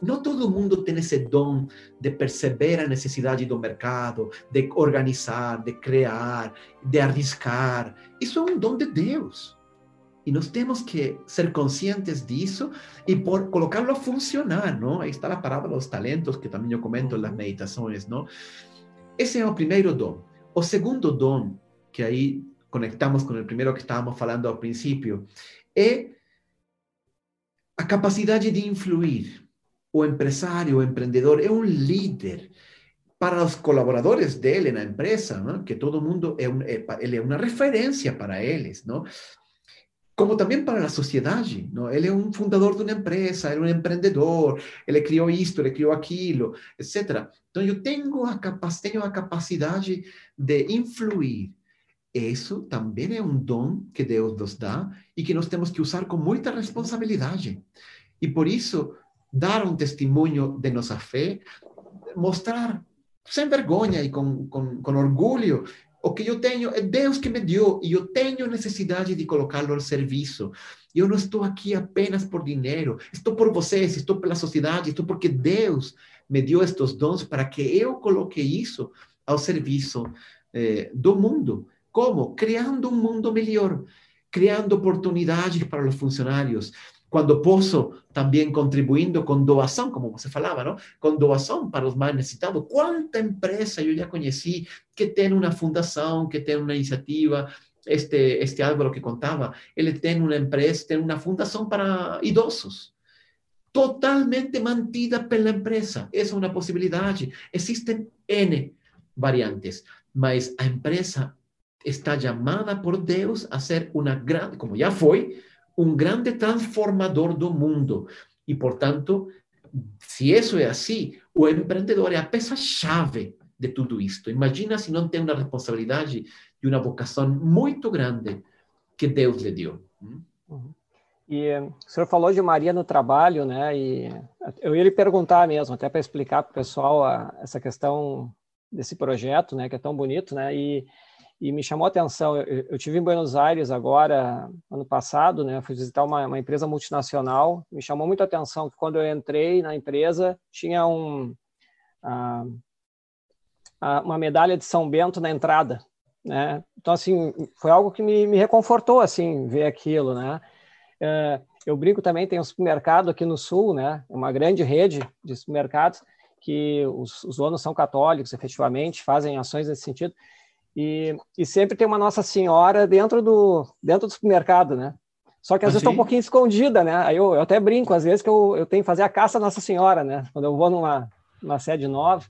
Não todo mundo tem esse dom de perceber a necessidade do mercado, de organizar, de criar, de arriscar. Isso é um dom de Deus. E nós temos que ser conscientes disso e por colocá-lo a funcionar, não? Aí está a parábola dos talentos, que também eu comento nas meditações, não? Esse é o primeiro dom. O segundo dom, que aí conectamos com o primeiro que estávamos falando ao princípio, é a capacidade de influir o empresario o emprendedor, es un líder. Para los colaboradores de él en la empresa, que todo mundo es, eh, él es una referencia para ellos, ¿no? como también para la sociedad. ¿no? Él es un fundador de una empresa, él es un emprendedor, él crió esto, él crió aquello, etc. Entonces yo tengo a, tengo a capacidad de influir. Eso también es un don que Dios nos da y que nos tenemos que usar con mucha responsabilidad. Y por eso dar um testemunho de nossa fé, mostrar sem vergonha e com, com, com orgulho o que eu tenho é Deus que me deu e eu tenho necessidade de colocá-lo ao serviço. Eu não estou aqui apenas por dinheiro, estou por vocês, estou pela sociedade, estou porque Deus me deu estes dons para que eu coloque isso ao serviço eh, do mundo. Como? Criando um mundo melhor, criando oportunidades para os funcionários, quando posso, também contribuindo com doação, como você falava, não? com doação para os mais necessitados. Quanta empresa eu já conheci que tem uma fundação, que tem uma iniciativa. Este, este Álvaro que contava, ele tem uma empresa, tem uma fundação para idosos, totalmente mantida pela empresa. Essa é uma possibilidade. Existem N variantes, mas a empresa está chamada por Deus a ser uma grande, como já foi, um grande transformador do mundo. E, portanto, se isso é assim, o empreendedor é a peça-chave de tudo isto. Imagina se não tem uma responsabilidade e uma vocação muito grande que Deus lhe deu. Uhum. E o senhor falou de Maria no trabalho, né? E eu ia lhe perguntar mesmo, até para explicar para o pessoal a, essa questão desse projeto, né? Que é tão bonito, né? E e me chamou a atenção. Eu, eu tive em Buenos Aires agora, ano passado, né? Fui visitar uma, uma, empresa multinacional. Me chamou muito a atenção que quando eu entrei na empresa tinha um a, a, uma medalha de São Bento na entrada, né? Então assim foi algo que me, me reconfortou assim ver aquilo, né? É, eu brinco também tem um supermercado aqui no sul, né? Uma grande rede de supermercados que os, os donos são católicos, efetivamente, fazem ações nesse sentido. E, e sempre tem uma Nossa Senhora dentro do, dentro do supermercado, né? Só que às vezes está um pouquinho escondida, né? Aí eu, eu, até brinco, às vezes, que eu, eu tenho que fazer a caça à Nossa Senhora, né? Quando eu vou numa, numa sede nova.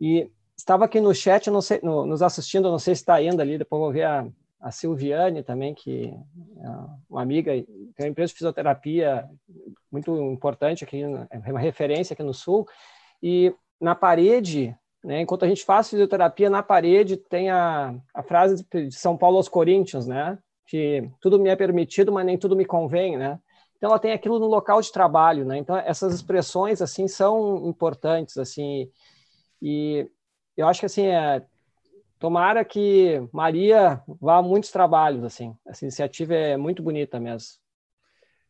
E, estava aqui no chat, não sei, no, nos assistindo, não sei se está ainda ali, depois vou ver a, a Silviane também, que é uma amiga, tem uma empresa de fisioterapia muito importante aqui, é uma referência aqui no Sul, e na parede, né, enquanto a gente faz fisioterapia, na parede tem a, a frase de São Paulo aos Coríntios, né, que tudo me é permitido, mas nem tudo me convém, né, então ela tem aquilo no local de trabalho, né, então essas expressões, assim, são importantes, assim, e eu acho que, assim, é, tomara que Maria vá a muitos trabalhos, assim. Essa iniciativa é muito bonita mesmo.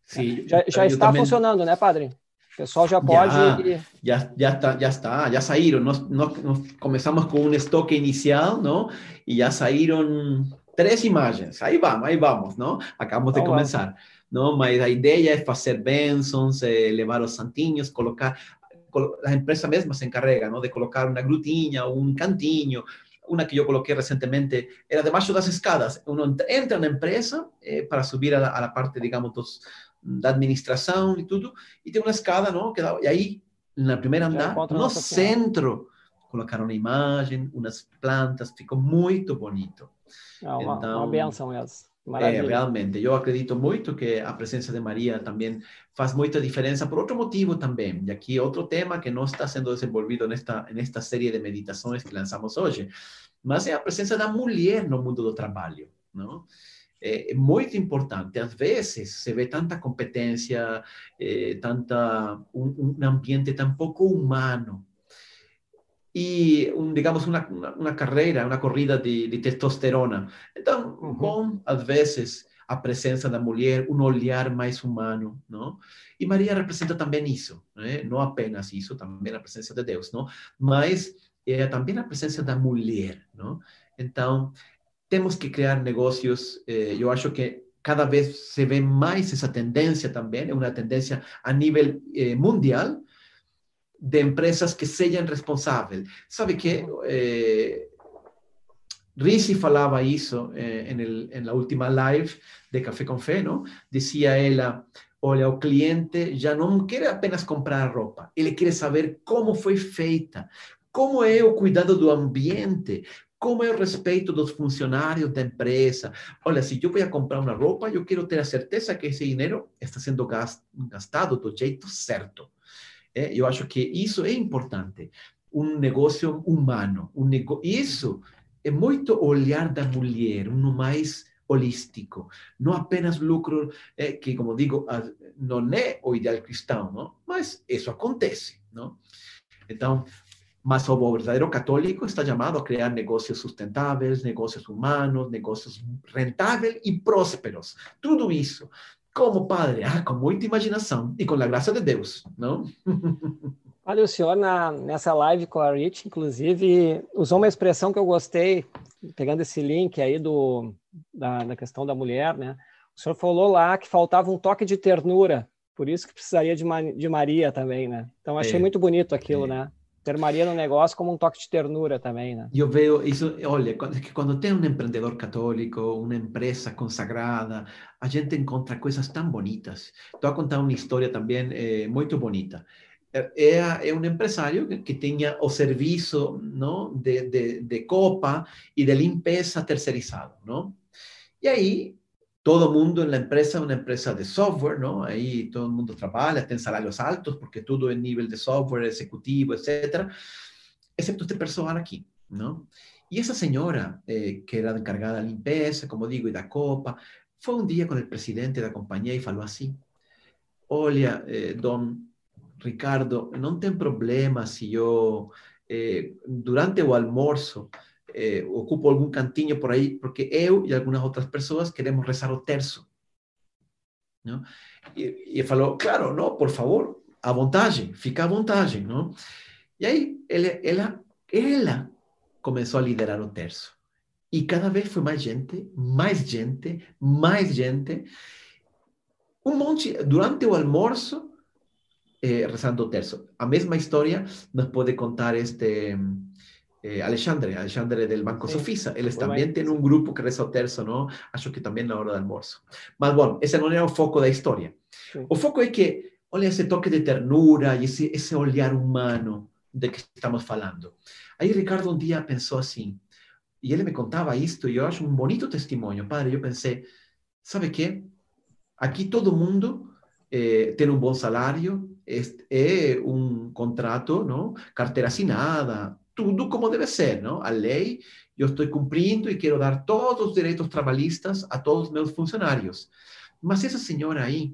Sim. Já, já está também... funcionando, né, padre? Pessoal já pode... Já, já, já, está, já está, já saíram. Nós, nós, nós começamos com um estoque inicial, não? E já saíram três imagens. Aí vamos, aí vamos, não? Acabamos de oh, começar. Não, mas a ideia é fazer bênçãos, é levar os santinhos, colocar a empresa mesma se encarrega ¿no? de colocar una grutinha, un cantinho. Una que yo coloqué recientemente era debaixo das escadas. Uno entra na empresa eh, para subir a la, a la, parte, digamos, dos, da administração e tudo, e tem uma escada, não? Que dá, e aí, na primeira andar, no centro, colocaram uma imagem, umas plantas, ficou muito bonito. É uma, então, uma benção essa. É, realmente, eu acredito muito que a presença de Maria também faz muita diferença por outro motivo também. E aqui outro tema que não está sendo desenvolvido nesta nesta série de meditações que lançamos hoje, mas é a presença da mulher no mundo do trabalho, não? É, é muito importante. Às vezes se vê tanta competência, é, tanta um, um ambiente tão pouco humano e, um, digamos, uma, uma, carreira, uma corrida de, de testosterona. Então, uhum. bom, às vezes, a presença da mulher, um olhar mais humano, não? E Maria representa também isso, né? não apenas isso, também a presença de Deus, não? Mas é também a presença da mulher, não? Então, temos que criar negócios, eh, eu acho que cada vez se vê mais essa tendência também, é uma tendência a nível eh, mundial, de empresas que sejam responsáveis. Sabe que eh, Risi falava isso eh, en, la última live de Café com Fé, não? Dizia ela, olha, o cliente já não quer apenas comprar roupa, ele quer saber como foi feita, como é o cuidado do ambiente, como é o respeito dos funcionários da empresa. Olha, se eu vou comprar uma roupa, eu quero ter a certeza que esse dinheiro está sendo gastado do jeito certo. É, eu acho que isso é importante. Um negócio humano. Um nego... Isso é muito olhar da mulher, um mais holístico. Não apenas lucro, é, que, como digo, não é o ideal cristão, não? mas isso acontece. Não? Então, mas o verdadeiro católico está chamado a criar negócios sustentáveis, negócios humanos, negócios rentáveis e prósperos. Tudo isso como padre? Ah, com muita imaginação e com a graça de Deus, não? <laughs> Olha, o senhor na, nessa live com a Rich, inclusive, usou uma expressão que eu gostei, pegando esse link aí do, da, da questão da mulher, né? O senhor falou lá que faltava um toque de ternura, por isso que precisaria de, de Maria também, né? Então, achei é, muito bonito aquilo, é. né? Ter Maria no negócio como um toque de ternura também, né? Eu vejo isso, olha, quando, quando tem um empreendedor católico, uma empresa consagrada, a gente encontra coisas tão bonitas. Estou a contar uma história também é, muito bonita. É, é um empresário que, que tinha o serviço não, de, de, de copa e de limpeza terceirizado, não? E aí todo mundo en la empresa, una empresa de software, ¿no? Ahí todo el mundo trabaja, tiene salarios altos porque todo es nivel de software, ejecutivo, etcétera, excepto este personal aquí, ¿no? Y esa señora, eh, que era encargada de limpieza, como digo, y da copa, fue un día con el presidente de la compañía y faló así, olha, eh, don Ricardo, no ten problema si yo, eh, durante o almuerzo, eh, ocupo algum cantinho por aí, porque eu e algumas outras pessoas queremos rezar o terço. Não? E, e falou, claro, não, por favor, à vontade, fica à vontade. Não? E aí ele, ela, ela começou a liderar o terço. E cada vez foi mais gente, mais gente, mais gente. Um monte, durante o almoço, eh, rezando o terço. A mesma história nos pode contar este eh, Alexandre, Alexandre del Banco sí, Sofisa. Eles também têm um grupo que reza o terço, não? Acho que também na hora do almoço. Mas, bom, esse não é o foco da história. Sí. O foco é que, olha, esse toque de ternura e esse, esse olhar humano de que estamos hablando. Ahí Ricardo un día pensó así, y él me contaba esto, y yo acho un bonito testimonio, padre, yo pensé, ¿sabe qué? Aquí todo mundo eh, tiene un buen salario, es, es, un contrato, ¿no? Cartera assinada, todo como debe ser, ¿no? A ley, yo estoy cumpliendo y quiero dar todos los derechos trabalhistas a todos meus funcionarios. Mas esa señora ahí,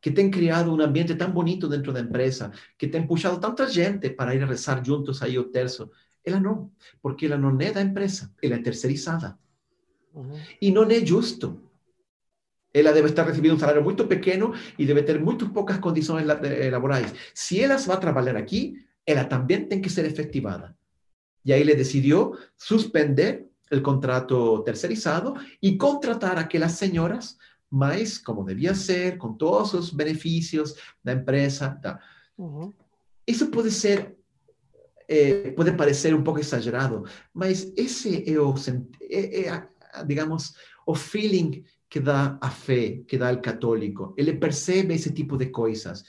que tem criado um ambiente tão bonito dentro da empresa, que tem puxado tanta gente para ir a rezar juntos aí o terço, ela não, porque ela não é da empresa, ela é terceirizada. Uhum. E não é justo. Ela deve estar recebendo um salário muito pequeno e deve ter muito poucas condições laborais. Se ela vai trabalhar aqui, ela também tem que ser efetivada y ahí le decidió suspender el contrato tercerizado y contratar a que las señoras, más como debía ser, con todos sus beneficios, la empresa. Eso puede ser, eh, puede parecer un poco exagerado, mas ese e, e, digamos, feeling que da a fe, que da el católico. Ele percebe ese tipo de coisas.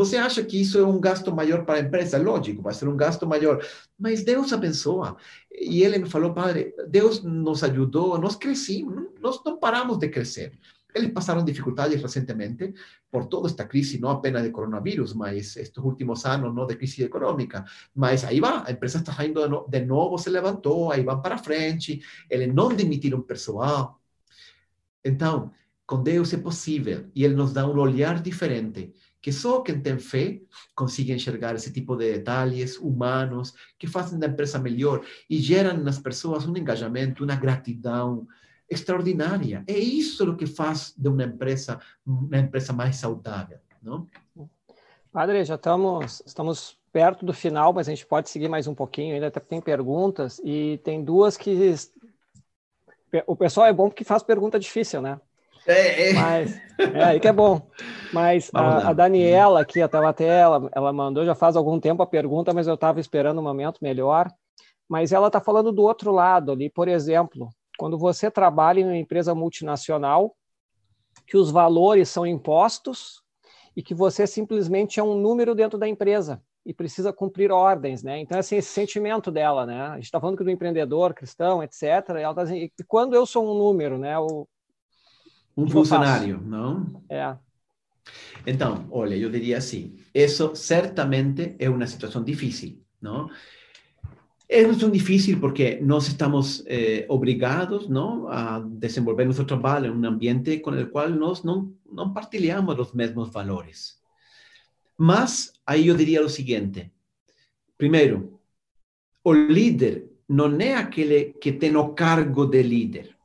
Você acha que isso é um gasto maior para a empresa? Lógico, vai ser um gasto maior. Mas Deus abençoa. E ele me falou, Padre, Deus nos ajudou, nós crescimos, nós não paramos de crescer. Eles passaram dificuldades recentemente por toda esta crise, não apenas de coronavírus, mas estes últimos anos não de crise econômica. Mas aí vai, a empresa está saindo de novo, se levantou, aí vão para frente, eles não demitiram pessoal. Então, com Deus é possível e Ele nos dá um olhar diferente, que só quem tem fé consegue enxergar esse tipo de detalhes humanos que fazem da empresa melhor e geram nas pessoas um engajamento, uma gratidão, extraordinária. É isso o que faz de uma empresa uma empresa mais saudável, não? Padre, já estamos estamos perto do final, mas a gente pode seguir mais um pouquinho. Ainda tem perguntas e tem duas que o pessoal é bom porque faz pergunta difícil, né? É, é. Mas, é aí que é bom. Mas a, a, Daniela aqui, até até ela, ela mandou já faz algum tempo a pergunta, mas eu estava esperando um momento melhor. Mas ela está falando do outro lado ali, por exemplo, quando você trabalha em uma empresa multinacional, que os valores são impostos e que você simplesmente é um número dentro da empresa e precisa cumprir ordens, né? Então, assim, esse sentimento dela, né? A gente está falando que do empreendedor cristão, etc. Ela está dizendo, e quando eu sou um número, né? O, um funcionário, não? É. Então, olha, eu diria assim, isso certamente é uma situação difícil, não? Es muy difícil porque nos estamos eh, obligados ¿no? a desenvolver nuestro trabajo en un ambiente con el cual nos no, no partilhamos los mismos valores. Mas aí eu diria o seguinte: primeiro, o líder não é aquele que tem o cargo de líder.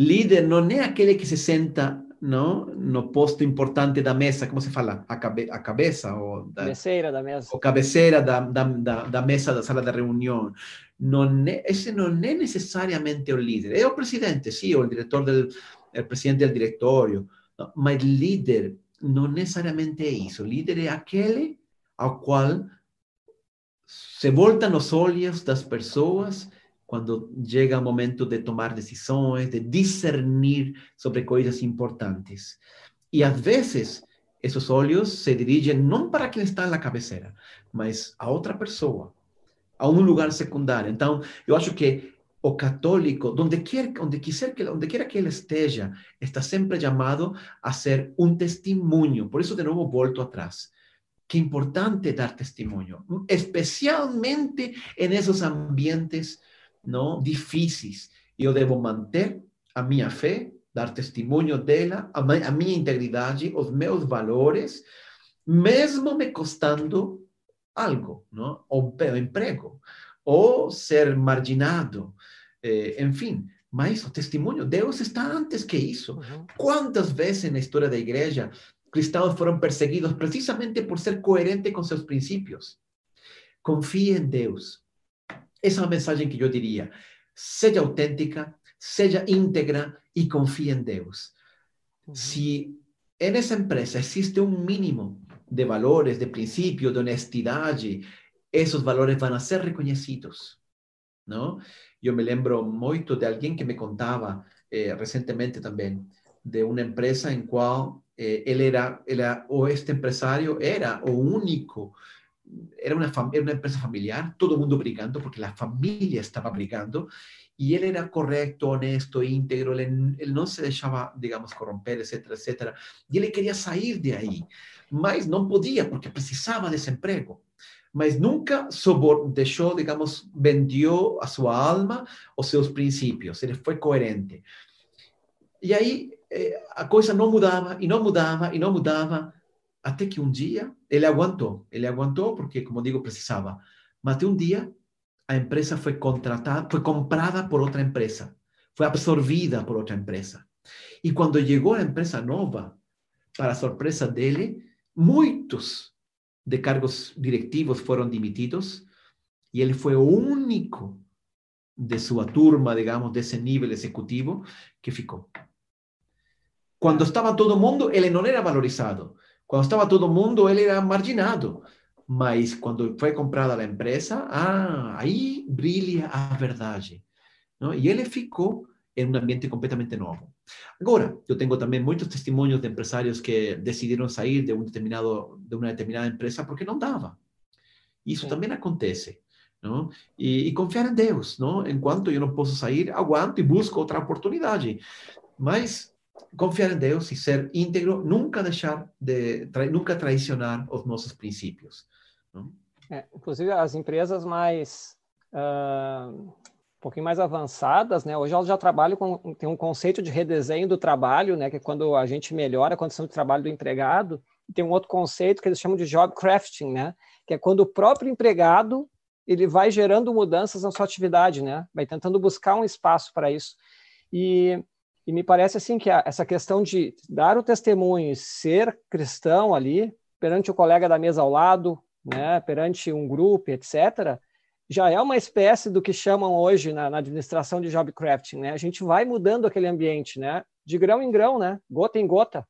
Líder não é aquele que se senta no, no posto importante da mesa, como se fala? A, cabe, a cabeça? Ou da, cabeceira da mesa. Ou cabeceira da, da, da, da mesa da sala de reunião. Não é, esse não é necessariamente o líder. É o presidente, sim, ou o diretor del o presidente do diretório, mas líder não necessariamente é isso. Líder é aquele ao qual se voltam os olhos das pessoas cuando llega el momento de tomar decisiones, de discernir sobre cosas importantes. Y a veces esos olhos se dirigen no para quien está en la cabecera, mas a otra persona, a un lugar secundario. Entonces, yo acho que o católico, donde quiera, donde quiera, donde quiera que él esteja, está siempre llamado a ser un testimonio. Por eso de nuevo vuelto atrás. Qué importante dar testimonio, especialmente en esos ambientes não difíceis. Eu devo manter a minha fé, dar testemunho dela, a, minha integridade, os meus valores, mesmo me custando algo, não? ou o emprego, ou ser marginado, eh, enfim. Mas o testemunho, Deus está antes que isso. Uhum. Quantas vezes na história da igreja cristãos foram perseguidos precisamente por ser coerente com seus princípios? Confie em Deus. Esa es la mensagem que yo diría. Sea auténtica, sea íntegra y confía en Dios. Si en esa empresa existe un mínimo de valores, de principios, de honestidad, esos valores van a ser reconocidos, ¿no? Yo me lembro mucho de alguien que me contaba eh, recientemente también de una empresa en cual eh, él era, era, o este empresario era o único era una, era una empresa familiar, todo el mundo brigando, porque la familia estaba brigando, y él era correcto, honesto, íntegro, él, él no se dejaba, digamos, corromper, etcétera, etcétera, y él quería salir de ahí, mas não podia, porque precisava desse emprego. Mas nunca deixou, digamos, vendeu a sua alma, os seus princípios, ele foi coerente. E aí eh, a coisa não mudava, e não mudava, e não mudava, até que um dia ele aguentou. Ele aguentou porque, como digo, precisava. Mas até um dia a empresa foi contratada, foi comprada por outra empresa, foi absorvida por outra empresa. E quando chegou a empresa nova, para surpresa dele, muitos de cargos directivos foram demitidos e ele foi o único de sua turma, digamos, desse nível executivo que ficou. Quando estava todo mundo, ele não era valorizado. Quando estava todo mundo, ele era marginado. Mas quando foi comprada a empresa, ah, aí brilha a verdade. Não? E ele ficou em um ambiente completamente novo. Agora, eu tenho também muitos testemunhos de empresários que decidiram sair de um determinado de uma determinada empresa porque não dava. Isso Sim. também acontece, não? E, e, confiar em Deus, não? Enquanto eu não posso sair, aguanto e busco outra oportunidade. Mas confiar em Deus e ser íntegro, nunca deixar de nunca traicionar os nossos princípios. É, inclusive as empresas mais uh, um pouquinho mais avançadas, né? Hoje elas já trabalham com tem um conceito de redesenho do trabalho, né? Que é quando a gente melhora a condição de trabalho do empregado. Tem um outro conceito que eles chamam de job crafting, né? Que é quando o próprio empregado ele vai gerando mudanças na sua atividade, né? Vai tentando buscar um espaço para isso. E, e me parece assim que a, essa questão de dar o testemunho e ser cristão ali perante o colega da mesa ao lado, né? Perante um grupo, etc já é uma espécie do que chamam hoje na, na, administração de job crafting, né? A gente vai mudando aquele ambiente, né? De grão em grão, né? Gota em gota,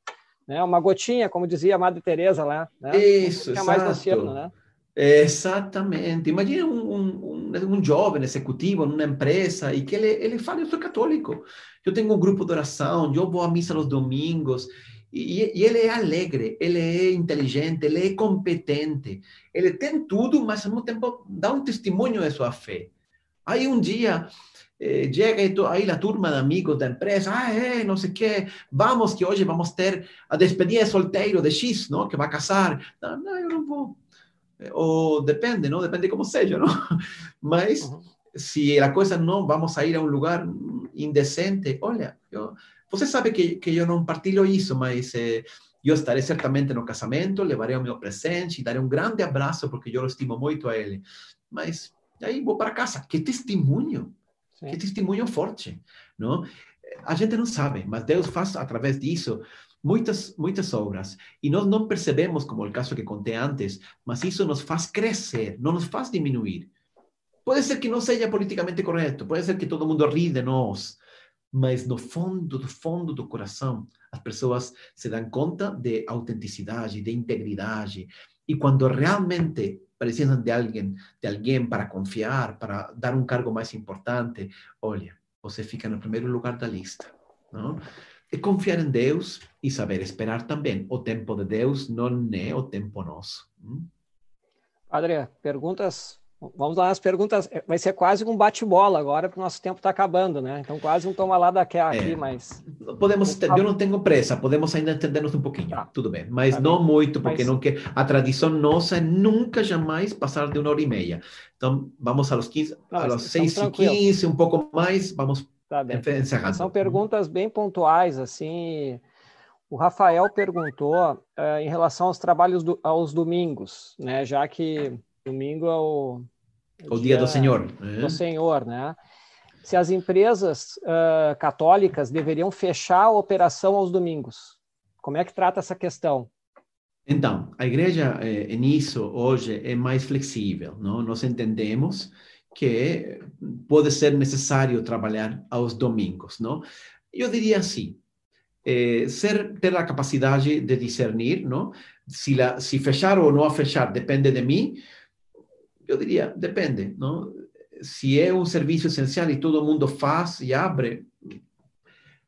né? Uma gotinha, como dizia a Madre Teresa lá, né? Isso, exato. mais no oceano, né? Exatamente. Imagina um, um, um, jovem executivo numa empresa e que ele, ele fala, eu sou católico, eu tenho um grupo de oração, eu vou à missa nos domingos, e, e, ele é alegre, ele é inteligente, ele é competente, ele tem tudo, mas ao mesmo tempo dá um testemunho de sua fé. Aí um dia eh, chega aí a turma de amigos da empresa, ah, é, não sei o quê, vamos que hoje vamos ter a despedida de solteiro de X, não, que vai casar. Não, não, eu não vou. Ou depende, não? Depende como seja, não? <laughs> Mas uhum. se a coisa não, vamos a ir a um lugar indecente, olha, eu você sabe que, que eu não partilho isso, mas eh, eu estarei certamente no casamento, levarei o meu presente, darei um grande abraço, porque eu estimo muito a ele. Mas aí vou para casa. Que testemunho! Sim. Que testemunho forte, não? A gente não sabe, mas Deus faz através disso muitas muitas obras e nós não percebemos, como o caso que contei antes, mas isso nos faz crescer, não nos faz diminuir. Pode ser que não seja politicamente correto, pode ser que todo mundo ri de nós, mas no fundo, do fundo do coração, as pessoas se dão conta de autenticidade, de integridade. E quando realmente precisam de alguém, de alguém para confiar, para dar um cargo mais importante, olha, você fica no primeiro lugar da lista, não? É confiar em Deus e saber esperar também. O tempo de Deus não é o tempo nosso. Hum? Padre, perguntas Vamos lá, as perguntas. É, vai ser quase um bate-bola agora, porque o nosso tempo está acabando, né? Então, quase um toma lá da cá aqui, é. mas. Podemos, eu não tenho pressa, podemos ainda entendermos um pouquinho, tá. tudo bem, mas tá não bem. muito, porque mas... não quer. A tradição nossa é nunca jamais passar de uma hora e meia. Então, vamos aos 15, não, aos 6 e 15, um pouco mais, vamos tá encerrando. São perguntas bem pontuais, assim. O Rafael perguntou uh, em relação aos trabalhos do, aos domingos, né? Já que domingo é o o dia, dia do Senhor. Do Senhor, né? Se as empresas uh, católicas deveriam fechar a operação aos domingos. Como é que trata essa questão? Então, a igreja eh, nisso hoje é mais flexível, não? Nós entendemos que pode ser necessário trabalhar aos domingos, não? Eu diria assim, eh, ser ter a capacidade de discernir, não? Se, la, se fechar ou não fechar depende de mim, eu diria, depende, não? Se é um serviço essencial e todo mundo faz e abre,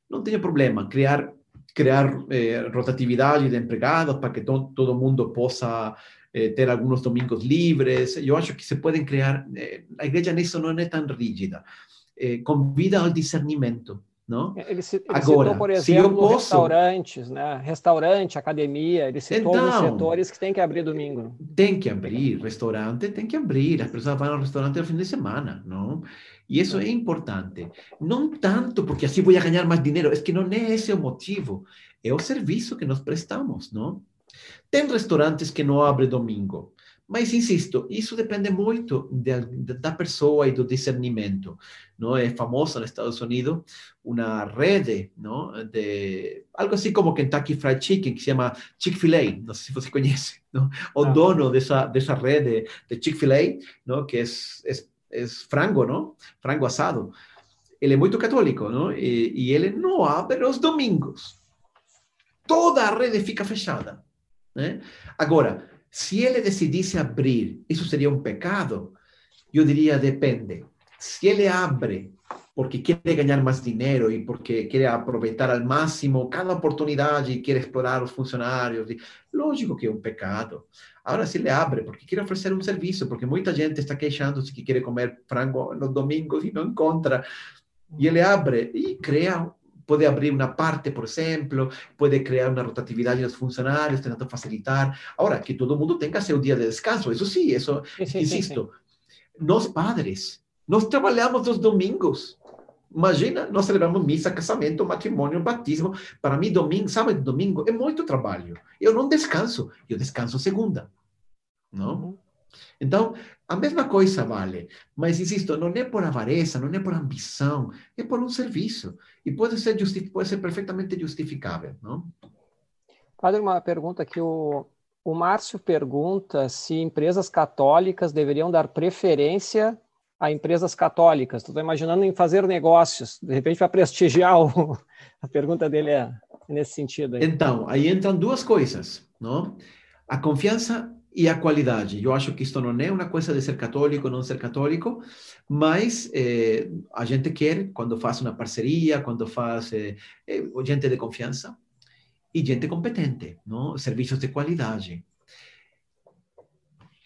não tem problema criar criar eh, rotatividade de empregados para que to, todo mundo possa eh, ter alguns domingos livres. Eu acho que se podem criar. Eh, a igreja nisso não é tão rígida. Eh, convida ao discernimento. Não? Ele, ele Agora, citou, por exemplo, posso... restaurantes, né? restaurante, academia, ele citou então, os setores que tem que abrir domingo. Tem que abrir, restaurante tem que abrir, as pessoas vão ao restaurante no fim de semana, não? E isso é importante. Não tanto porque assim vou ganhar mais dinheiro, é que não é esse o motivo, é o serviço que nós prestamos, não? Tem restaurantes que não abrem domingo, mas insisto, isso depende muito de, da pessoa e do discernimento. Não é famosa nos Estados Unidos uma rede, não, de algo assim como Kentucky Fried Chicken que se chama Chick-fil-A. Não sei se você conhece. Não? O ah. dono dessa dessa rede de Chick-fil-A, não, que é, é, é frango, não, frango assado. Ele é muito católico, não, e, e ele não abre os domingos. Toda a rede fica fechada. Né? Agora, se ele decidisse abrir, isso seria um pecado? Eu diria, depende. Se ele abre porque quer ganhar mais dinheiro e porque quer aproveitar ao máximo cada oportunidade e quer explorar os funcionários, lógico que é um pecado. Agora, se ele abre porque quer oferecer um serviço, porque muita gente está queixando-se que quer comer frango nos domingos e não encontra, e ele abre e cria puede abrir una parte, por ejemplo, puede crear una rotatividad de los funcionarios, tratando de facilitar. Ahora, que todo el mundo tenga su día de descanso, eso sí, eso, sí, sí, insisto. Sí, padres, nos trabajamos los domingos. Imagina, nós celebramos missa, casamento, matrimônio, batismo. Para mim, domingo, sábado e domingo é muito trabalho. Eu não descanso, eu descanso segunda. Não? Então, a mesma coisa vale. Mas, insisto, não é por avareza, não é por ambição, é por um serviço. E pode ser, pode ser perfeitamente justificável. Não? Padre, uma pergunta que o, o Márcio pergunta se empresas católicas deveriam dar preferência a empresas católicas. Estou imaginando em fazer negócios, de repente para prestigiar o... a pergunta dele é nesse sentido. Aí. Então, aí entram duas coisas, não? A confiança e a qualidade. Eu acho que isto não é uma coisa de ser católico ou não ser católico, mas eh, a gente quer, quando faz uma parceria, quando faz eh, eh, gente de confiança e gente competente, não? serviços de qualidade.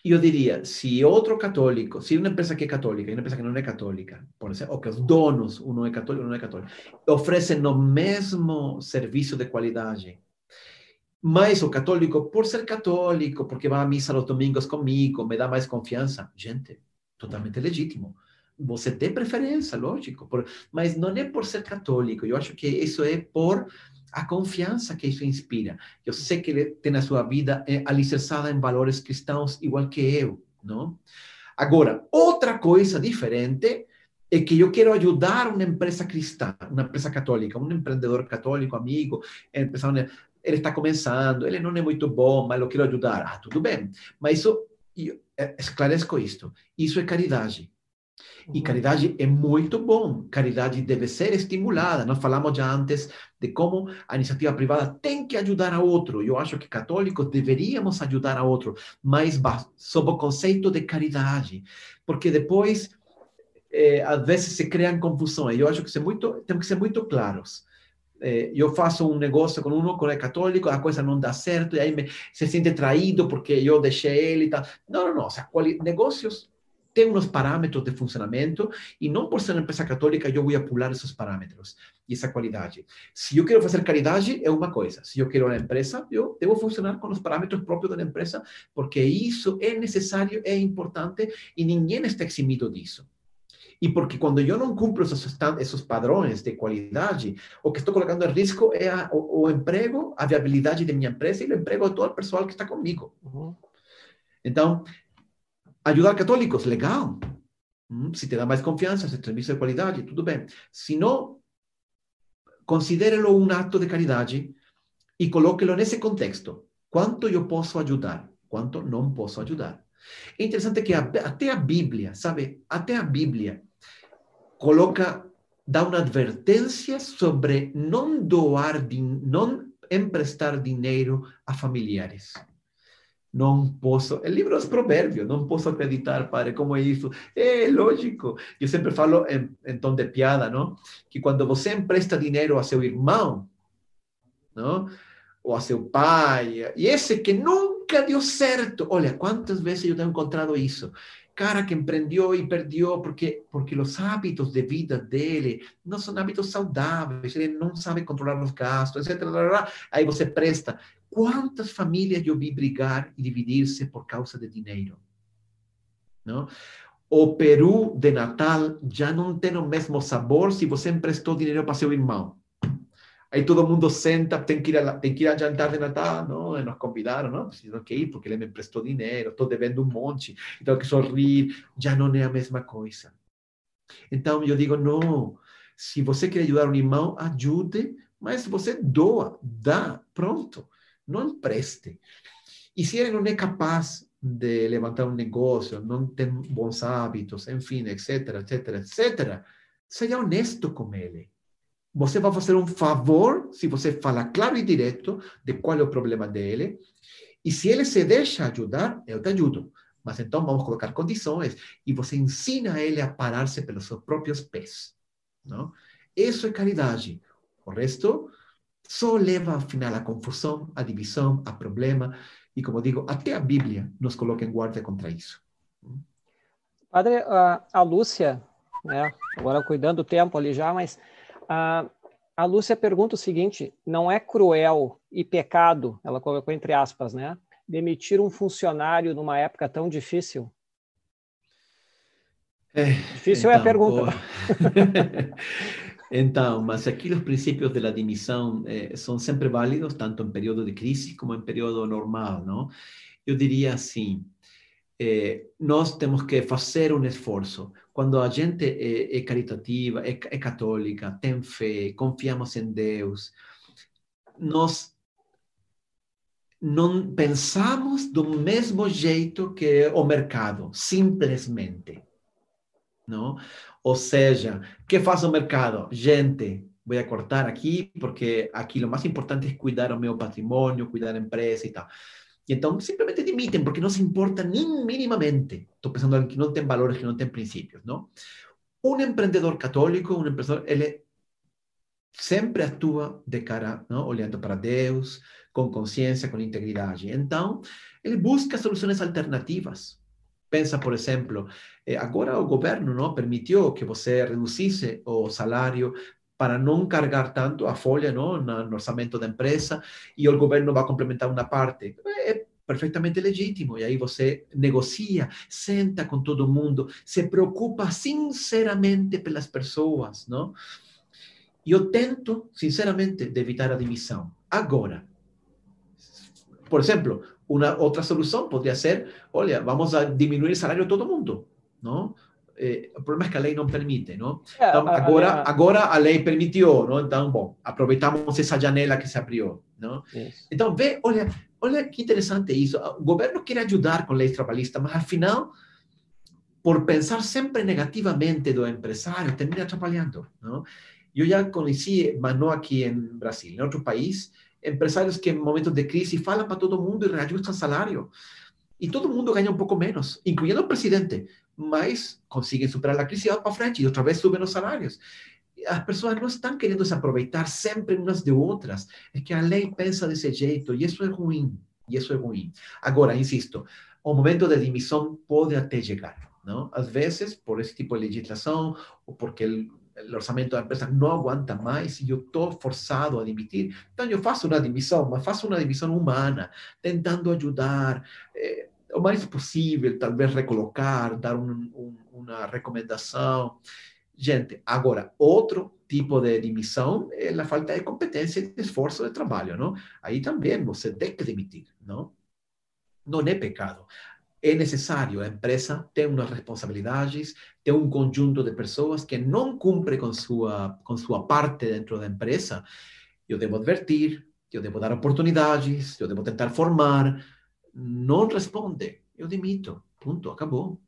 Eu diria, se outro católico, se uma empresa que é católica e uma empresa que não é católica, por exemplo, ou que os donos, um é católico, um não é católico, oferecem o mesmo serviço de qualidade, mas o católico, por ser católico, porque vai à missa nos domingos comigo, me dá mais confiança. Gente, totalmente legítimo. Você tem preferência, lógico, por, mas não é por ser católico. Eu acho que isso é por a confiança que isso inspira. Eu sei que ele tem a sua vida é, alicerçada em valores cristãos, igual que eu, não? Agora, outra coisa diferente é que eu quero ajudar uma empresa cristã, uma empresa católica, um empreendedor católico, amigo, empresário ele está começando, ele não é muito bom, mas eu quero ajudar. Ah, tudo bem. Mas isso, é, esclareço isto, isso é caridade. E caridade é muito bom. Caridade deve ser estimulada. Nós falamos já antes de como a iniciativa privada tem que ajudar a outro. Eu acho que católicos deveríamos ajudar a outro, mas sob o conceito de caridade. Porque depois, é, às vezes, se criam confusões. Eu acho que ser muito, temos que ser muito claros eh, eu faço um negócio com um que é católico, a coisa não dá certo, e aí me, se sente traído porque eu deixei ele e tal. Não, não, não. quali, negócios têm uns de funcionamento e não por ser uma empresa católica eu vou pular esses parâmetros e essa qualidade. Se eu quero fazer caridade, é uma coisa. Se eu quero uma empresa, eu devo funcionar com os parâmetros próprios da empresa, porque isso é necessário, é importante e ninguém está eximido disso. E porque quando eu não cumpro esses, esses padrões de qualidade, o que estou colocando em risco é a, o, o, emprego, a viabilidade de minha empresa e o emprego de todo o pessoal que está comigo. Então, ajudar católicos, legal. Hum, se te dá mais confiança, se serviço de qualidade, tudo bem. Se não, considere-lo um ato de caridade e coloque-lo nesse contexto. Quanto eu posso ajudar? Quanto não posso ajudar? É interessante que até a Bíblia, sabe? Até a Bíblia coloca, dá uma advertência sobre não doar, emprestar dinheiro a familiares. Não posso, é livro dos provérbios, não posso acreditar, padre, como é isso? É lógico. Eu sempre falo em, em tom de piada, não? Que quando você empresta dinheiro a seu irmão, não? ou a seu pai, e esse que nunca deu certo. Olha, quantas vezes eu tenho encontrado isso? Cara que empreendeu e perdeu porque, porque os hábitos de vida dele não são hábitos saudáveis, ele não sabe controlar os gastos, etc. Aí você presta. Quantas famílias eu vi brigar e dividir-se por causa de dinheiro? Não? O peru de Natal já não tem o mesmo sabor se você emprestou dinheiro para seu irmão. Aí todo mundo senta, tem que ir a, que ir a jantar de Natal, não, nos convidaram, não, preciso que ir porque ele me emprestou dinheiro, estou devendo um monte, então que sorrir, já não é a mesma coisa. Então eu digo, não, se você quer ajudar um irmão, ajude, mas você doa, dá, pronto, não empreste. E se ele não é capaz de levantar um negócio, não tem bons hábitos, enfim, etc, etc, etc, seja honesto com ele você vai fazer um favor se você fala claro e direto de qual é o problema dele. E se ele se deixa ajudar, eu te ajudo. Mas então vamos colocar condições e você ensina ele a parar-se pelos seus próprios pés. Não? Isso é caridade. O resto só leva ao final a confusão, a divisão, a problema. E como digo, até a Bíblia nos coloca em guarda contra isso. Padre, a, a Lúcia, né, agora cuidando do tempo ali já, mas a, a Lúcia pergunta o seguinte: não é cruel e pecado, ela colocou entre aspas, né? Demitir um funcionário numa época tão difícil? É, difícil então, é a então, pergunta. <laughs> então, mas aqui os princípios da demissão eh, são sempre válidos, tanto em período de crise como em período normal, não? Eu diria assim, eh, nós temos que fazer um esforço quando a gente é, é caritativa, é, é, católica, tem fé, confiamos em Deus, nós não pensamos do mesmo jeito que o mercado, simplesmente. Não? Ou seja, o que faz o mercado? Gente, vou cortar aqui, porque aqui o mais importante é cuidar do meu patrimônio, cuidar da empresa e tal. Y entonces simplemente dimiten porque no se importa ni mínimamente. Estoy pensando en que no tienen valores, que no tienen principios, ¿no? Un emprendedor católico, un emprendedor, él siempre actúa de cara, ¿no? Olhando para Deus, con conciencia, con integridad. Entonces, él busca soluciones alternativas. Pensa, por ejemplo, eh, agora o governo não permitiu que você reduzisse o salário para não cargar tanto a folha no orçamento da empresa e o governo vai complementar uma parte. É perfeitamente legítimo. E aí você negocia, senta com todo mundo, se preocupa sinceramente pelas pessoas, não? E eu tento, sinceramente, de evitar a demissão. Agora, por exemplo, uma outra solução poderia ser, olha, vamos a diminuir o salário de todo mundo, não? Eh, o problema é que a lei não permite, não? Então, agora, a, a, agora a lei permitiu, não? Então, bom, aproveitamos essa janela que se abriu, não? Isso. Então, vê, olha, olha que interessante isso. O governo quer ajudar com leis trabalhistas, mas, afinal, por pensar sempre negativamente do empresário, termina atrapalhando, não? Eu já conheci, mas não aqui em Brasil, em outro país, empresários que em momentos de crise falam para todo mundo e reajustam salário. E todo mundo ganha um pouco menos, incluindo o presidente mas conseguem superar a crise e vão para frente, e outra vez subem os salários. As pessoas não estão querendo se aproveitar sempre umas de outras, é que a lei pensa desse jeito, e isso é ruim, e isso é ruim. Agora, insisto, o momento de demissão pode até chegar, não? Às vezes, por esse tipo de legislação, ou porque o orçamento da empresa não aguenta mais e eu estou forçado a demitir. Então, eu faço uma demissão, mas faço uma demissão humana, tentando ajudar. Eh, o mais possível, talvez recolocar, dar um, um, uma recomendação. Gente, agora, outro tipo de demissão é a falta de competência e de esforço de trabalho, não? Aí também você tem que demitir, não? Não é pecado. É necessário, a empresa tem umas responsabilidades, tem um conjunto de pessoas que não cumpre com sua, com sua parte dentro da empresa. Eu devo advertir, eu devo dar oportunidades, eu devo tentar formar, não responde, eu demito. Ponto, acabou.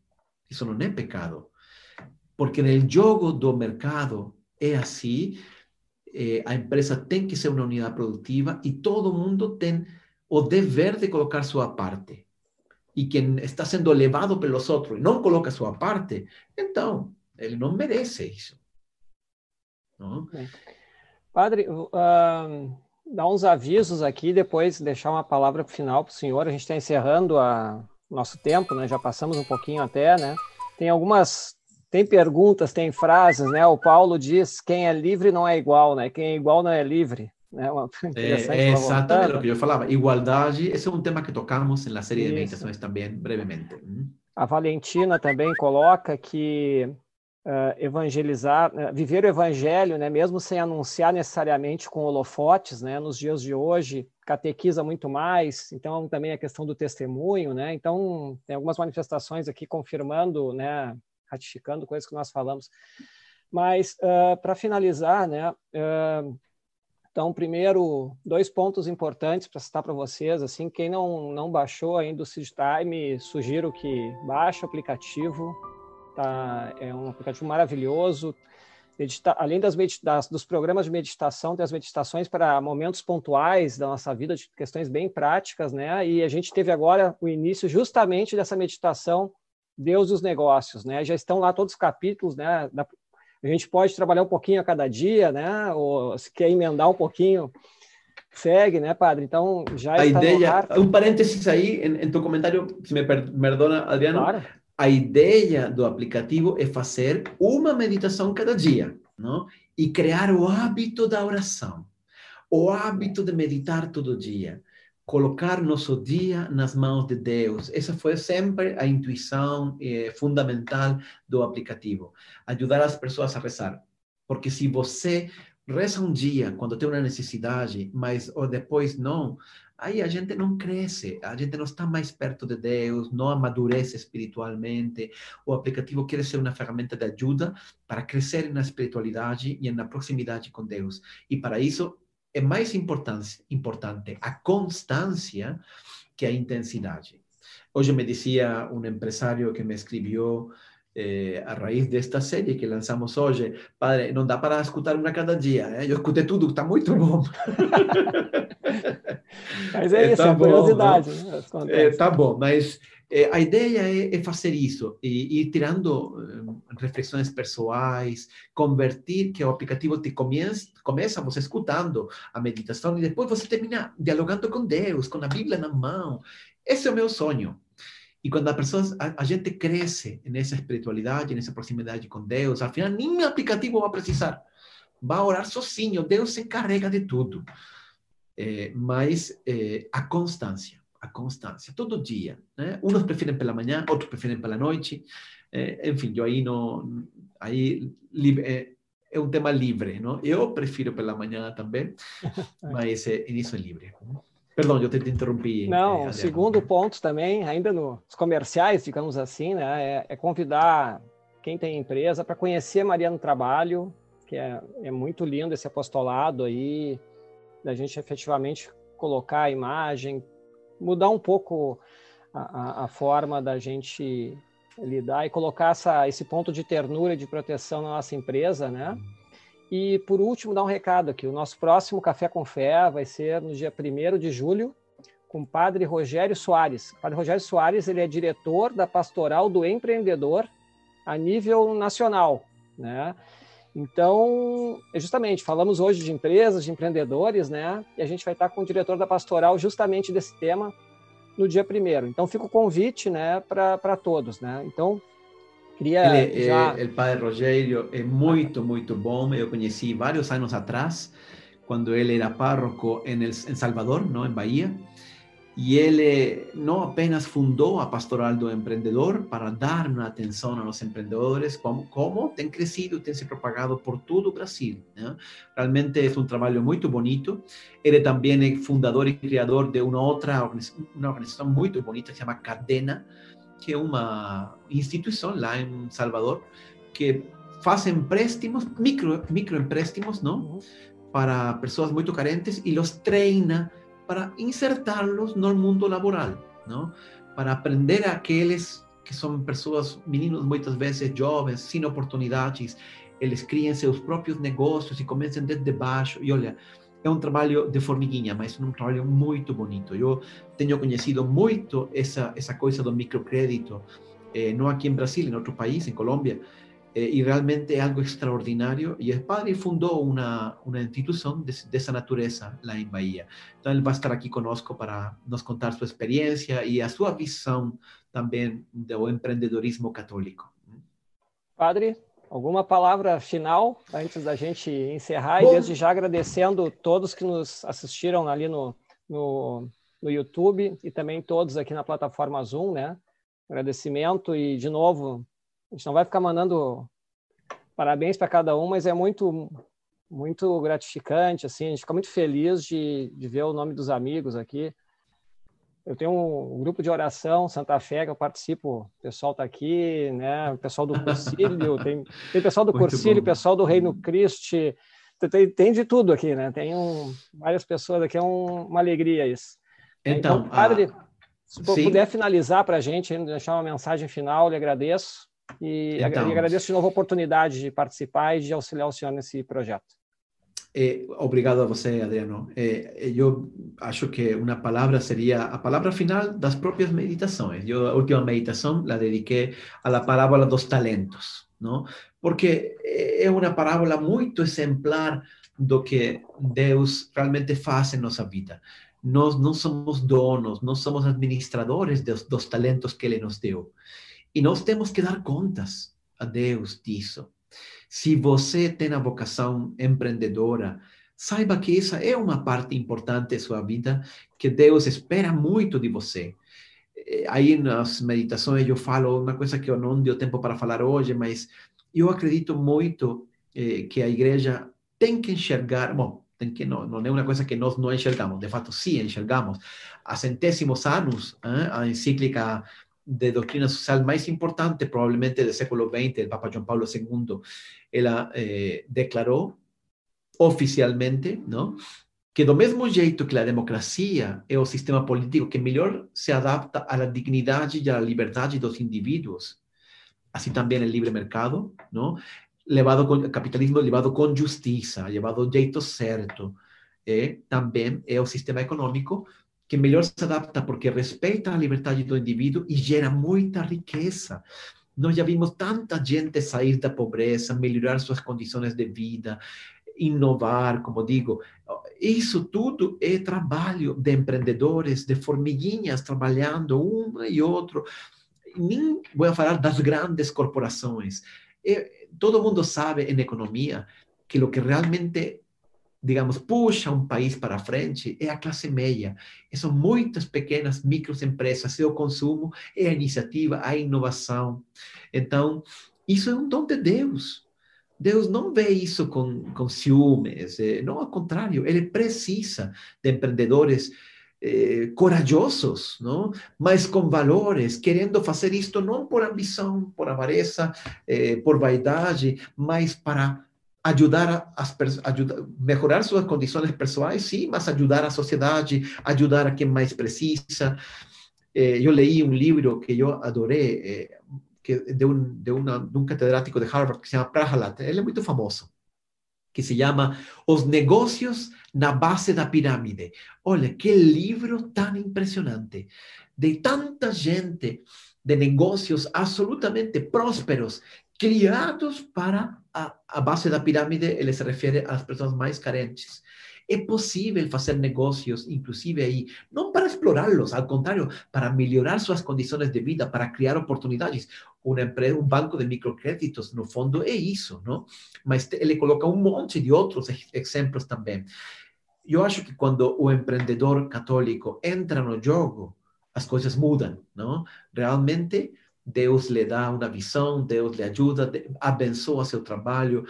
Isso não é pecado. Porque no jogo do mercado é assim, eh, a empresa tem que ser uma unidade produtiva e todo mundo tem o dever de colocar sua parte. E quem está sendo levado pelos outros e não coloca sua parte, então, ele não merece isso. Não? Padre, uh, dar uns avisos aqui, depois deixar uma palavra final para o senhor. A gente está encerrando a nosso tempo, né? Já passamos um pouquinho até, né? Tem algumas, tem perguntas, tem frases, né? O Paulo diz: quem é livre não é igual, né? Quem é igual não é livre. Né? Uma, <laughs> é, é exatamente o que eu falava. Igualdade, esse é um tema que tocamos na série Isso. de meditações também, brevemente. A Valentina também coloca que uh, evangelizar, uh, viver o evangelho, né, mesmo sem anunciar necessariamente com holofotes, né, nos dias de hoje, catequiza muito mais, então também a questão do testemunho, né, então tem algumas manifestações aqui confirmando, né, ratificando coisas que nós falamos. Mas, uh, para finalizar, né, então, primeiro, dois pontos importantes para citar para vocês, assim, quem não, não baixou ainda o Seed Time, sugiro que baixe o aplicativo, Tá, é um aplicativo maravilhoso. Medita além das, das, dos programas de meditação, tem as meditações para momentos pontuais da nossa vida, de questões bem práticas, né? E a gente teve agora o início justamente dessa meditação Deus e os negócios, né? Já estão lá todos os capítulos, né? Da, a gente pode trabalhar um pouquinho a cada dia, né? Ou se quer emendar um pouquinho, segue, né, padre? Então já a ideia, um parênteses aí em, em, tu comentário, se me perdona, Adriano. Claro a ideia do aplicativo é fazer uma meditação cada dia, não? E criar o hábito da oração, o hábito de meditar todo dia, colocar nosso dia nas mãos de Deus. Essa foi sempre a intuição eh, fundamental do aplicativo, ajudar as pessoas a rezar. Porque se você reza um dia quando tem uma necessidade, mas ou depois não, aí a gente não cresce, a gente não está mais perto de Deus, não amadurece espiritualmente. O aplicativo quer ser uma ferramenta de ajuda para crescer na espiritualidade e na proximidade com Deus. E para isso é mais importante, importante a constância que a intensidade. Hoje me dizia um empresário que me escreveu eh, a raíz desta série que lançamos hoje, padre, não dá para escutar uma cada dia. Eh? Eu escutei tudo, está muito bom. <laughs> mas é, é isso, tá é bom, curiosidade. Né? É, tá bom, mas é, a ideia é, é, fazer isso, e ir tirando uh, reflexões pessoais, convertir que o aplicativo te começa, começa você escutando a meditação e depois você termina dialogando com Deus, com a Bíblia na mão. Esse é o meu sonho. E quando a pessoa, a, a, gente cresce nessa espiritualidade, nessa proximidade com Deus, ao final nem aplicativo vai precisar. Vai orar sozinho, Deus se encarrega de tudo. É, mas é, a constância, a constância, todo dia. Né? Uns preferem pela manhã, outros preferem pela noite. É, enfim, eu aí não. Aí é, é um tema livre, não? Eu prefiro pela manhã também, mas é, isso é livre. Perdão, eu te interrompi. Não, é, segundo ponto também, ainda nos comerciais, digamos assim, né, é, é convidar quem tem empresa para conhecer Maria no Trabalho, que é, é muito lindo esse apostolado aí, da gente efetivamente colocar a imagem, mudar um pouco a, a, a forma da gente lidar e colocar essa, esse ponto de ternura e de proteção na nossa empresa, né? E, por último, dar um recado aqui. O nosso próximo Café com Fé vai ser no dia 1 de julho, com o padre Rogério Soares. O padre Rogério Soares ele é diretor da Pastoral do Empreendedor a nível nacional. Né? Então, justamente, falamos hoje de empresas, de empreendedores, né? e a gente vai estar com o diretor da Pastoral justamente desse tema no dia 1 Então, fica o convite né, para todos. Né? Então, Queria ele, já... é, o padre Rogério é muito, muito bom. Eu conheci vários anos atrás, quando ele era párroco em, el, em Salvador, não, em Bahia. Y él eh, no apenas fundó a Pastoral do Emprendedor para dar una atención a los emprendedores, como, como han crecido, han se propagado por todo Brasil. Realmente es un trabajo muy bonito. Él también fundador y creador de una otra una organización muy bonita que se llama Cadena, que es una institución lá en Salvador que hace empréstimos, micro, microempréstimos, ¿no? Para personas muy carentes y los treina para insertá-los no mundo laboral, não? Para aprender aqueles que são pessoas, meninos muitas vezes jovens, sem oportunidades, eles criem seus próprios negócios e comecem desde baixo. E olha, é um trabalho de formiguinha, mas é um trabalho muito bonito. Eu tenho conhecido muito essa essa coisa do microcrédito, eh, não aqui em Brasil, em outro país, em Colômbia, eh, y realmente es algo extraordinario. Y el padre fundó una, una institución de, de, esa naturaleza, la en Bahía. Entonces él va a estar aquí conosco para nos contar su experiencia y a su visión también del empreendedorismo católico. Padre, alguma palavra final antes da gente encerrar Bom, e desde já agradecendo todos que nos assistiram ali no, no, no YouTube e também todos aqui na plataforma Zoom, né? Agradecimento e de novo a gente não vai ficar mandando parabéns para cada um, mas é muito muito gratificante, assim, a gente fica muito feliz de, de ver o nome dos amigos aqui. Eu tenho um, grupo de oração, Santa Fé, que eu participo, o pessoal está aqui, né? O pessoal do Cursílio, <laughs> tem, tem pessoal do Cursílio, pessoal do Reino Cristo, tem, tem de tudo aqui, né? Tem um, várias pessoas aqui, é um, uma alegria isso. Então, então padre, a... se sim. puder finalizar para a gente, deixar uma mensagem final, lhe agradeço. E, então, agradeço de novo a oportunidade de participar e de auxiliar o senhor nesse projeto. Eh, obrigado a você, Adriano. Eh, eu acho que uma palavra seria a palavra final das próprias meditações. Eu, a última meditação la dediquei à la parábola dos talentos, não? Porque é uma parábola muito exemplar do que Deus realmente faz em nossa vida. Nós não somos donos, não somos administradores dos, dos talentos que Ele nos deu. E nós temos que dar contas a Deus disso. Se você tem a vocação empreendedora, saiba que essa é uma parte importante da sua vida, que Deus espera muito de você. Eh, aí nas meditações eu falo uma coisa que eu não deu tempo para falar hoje, mas eu acredito muito eh, que a igreja tem que enxergar, bom, tem que não, não é uma coisa que nós não enxergamos, de fato sim enxergamos. Há centésimos anos, eh, a encíclica de doctrina social más importante probablemente del século XX, el Papa Juan Pablo II, él eh, declaró oficialmente, ¿no? que do mesmo jeito que a democracia é o sistema político que melhor se adapta à dignidade e à liberdade dos indivíduos, assim também o livre mercado, não? levado com capitalismo levado com justiça, levado do jeito certo, e também é sistema econômico que melhor se adapta porque respeita a liberdade do indivíduo e gera muita riqueza. Nós já vimos tanta gente sair da pobreza, melhorar suas condições de vida, inovar, como digo. Isso tudo é trabalho de empreendedores, de formiguinhas trabalhando um e outro. Nem vou falar das grandes corporações. É, todo mundo sabe em economia que o que realmente digamos, puxa um país para frente é a classe média. E são muitas pequenas microempresas, o consumo, é a iniciativa, a inovação. Então, isso é um dom de Deus. Deus não vê isso com, com ciúmes, eh, não, ao contrário, ele precisa de empreendedores eh, corajosos, não? mas com valores, querendo fazer isto não por ambição, por avareza, eh, por vaidade, mas para ajudar a, ajudar, melhorar suas condições pessoais, sim, mas ajudar a sociedade, ajudar a quem mais precisa. Eh, li um livro que eu adorei, eh, que de um, de, uma, de catedrático de Harvard que se chama Prahalat, ele é muito famoso, que se chama Os Negócios na Base da Pirâmide. Olha, que livro tão impressionante, de tanta gente de negócios absolutamente prósperos, criados para a, a base da pirâmide, ele se refere às pessoas mais carentes. É possível fazer negócios, inclusive aí, não para explorá-los, ao contrário, para melhorar suas condições de vida, para criar oportunidades. Uma empresa, um banco de microcréditos, no fundo, é isso, não? Mas ele coloca um monte de outros exemplos também. Eu acho que quando o empreendedor católico entra no jogo, as coisas mudam, não? Realmente, Deus lhe dá uma visão, Deus lhe ajuda, abençoa seu trabalho.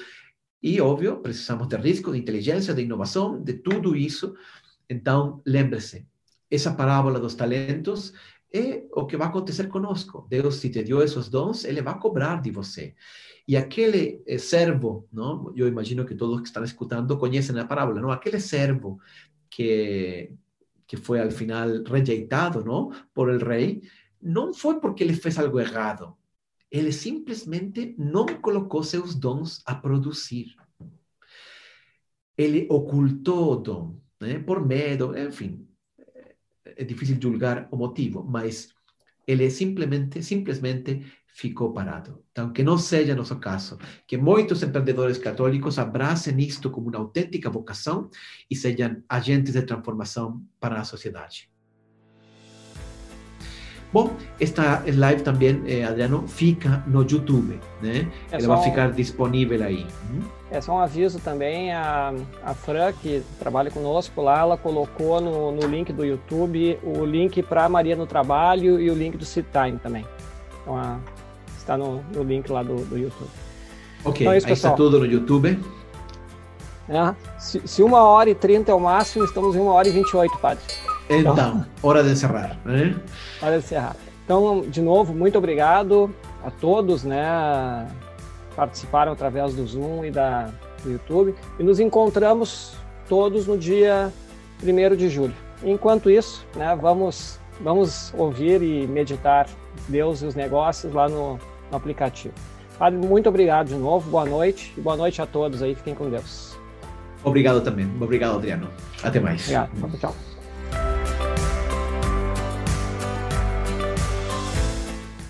E, óbvio, precisamos de risco, de inteligência, de inovação, de tudo isso. Então, lembre-se, essa parábola dos talentos é o que vai acontecer conosco. Deus, se te deu esses dons, Ele vai cobrar de você. E aquele eh, servo, não? eu imagino que todos que estão escutando conhecem a parábola, não? aquele servo que, que foi, ao final, rejeitado não? por el rei, não foi porque ele fez algo errado. Ele simplesmente não colocou seus dons a produzir. Ele ocultou o dom, né? por medo, enfim. É difícil julgar o motivo, mas ele simplesmente, simplesmente ficou parado. Então, que não seja nosso caso. Que muitos empreendedores católicos abracem isto como uma autêntica vocação e sejam agentes de transformação para a sociedade. Bom, esta live também, eh, Adriano, fica no YouTube, né? É Ela vai ficar um... disponível aí. Uhum. É só um aviso também, a, a Fran, que trabalha conosco lá, ela colocou no, no link do YouTube o link para Maria no Trabalho e o link do Time também. Então, a, está no, no, link lá do, do YouTube. Ok, então, é isso, aí está tudo no YouTube. É, se, se uma hora e trinta é o máximo, estamos em uma hora e vinte e oito, padre. Então, então, hora de encerrar. Né? Hora de encerrar. Então, de novo, muito obrigado a todos, né? Participaram através do Zoom e da, do YouTube. E nos encontramos todos no dia 1 de julho. Enquanto isso, né, vamos, vamos ouvir e meditar Deus e os negócios lá no, no aplicativo. Padre, muito obrigado de novo, boa noite e boa noite a todos aí, fiquem com Deus. Obrigado também, obrigado Adriano. Até mais. Obrigado, tchau.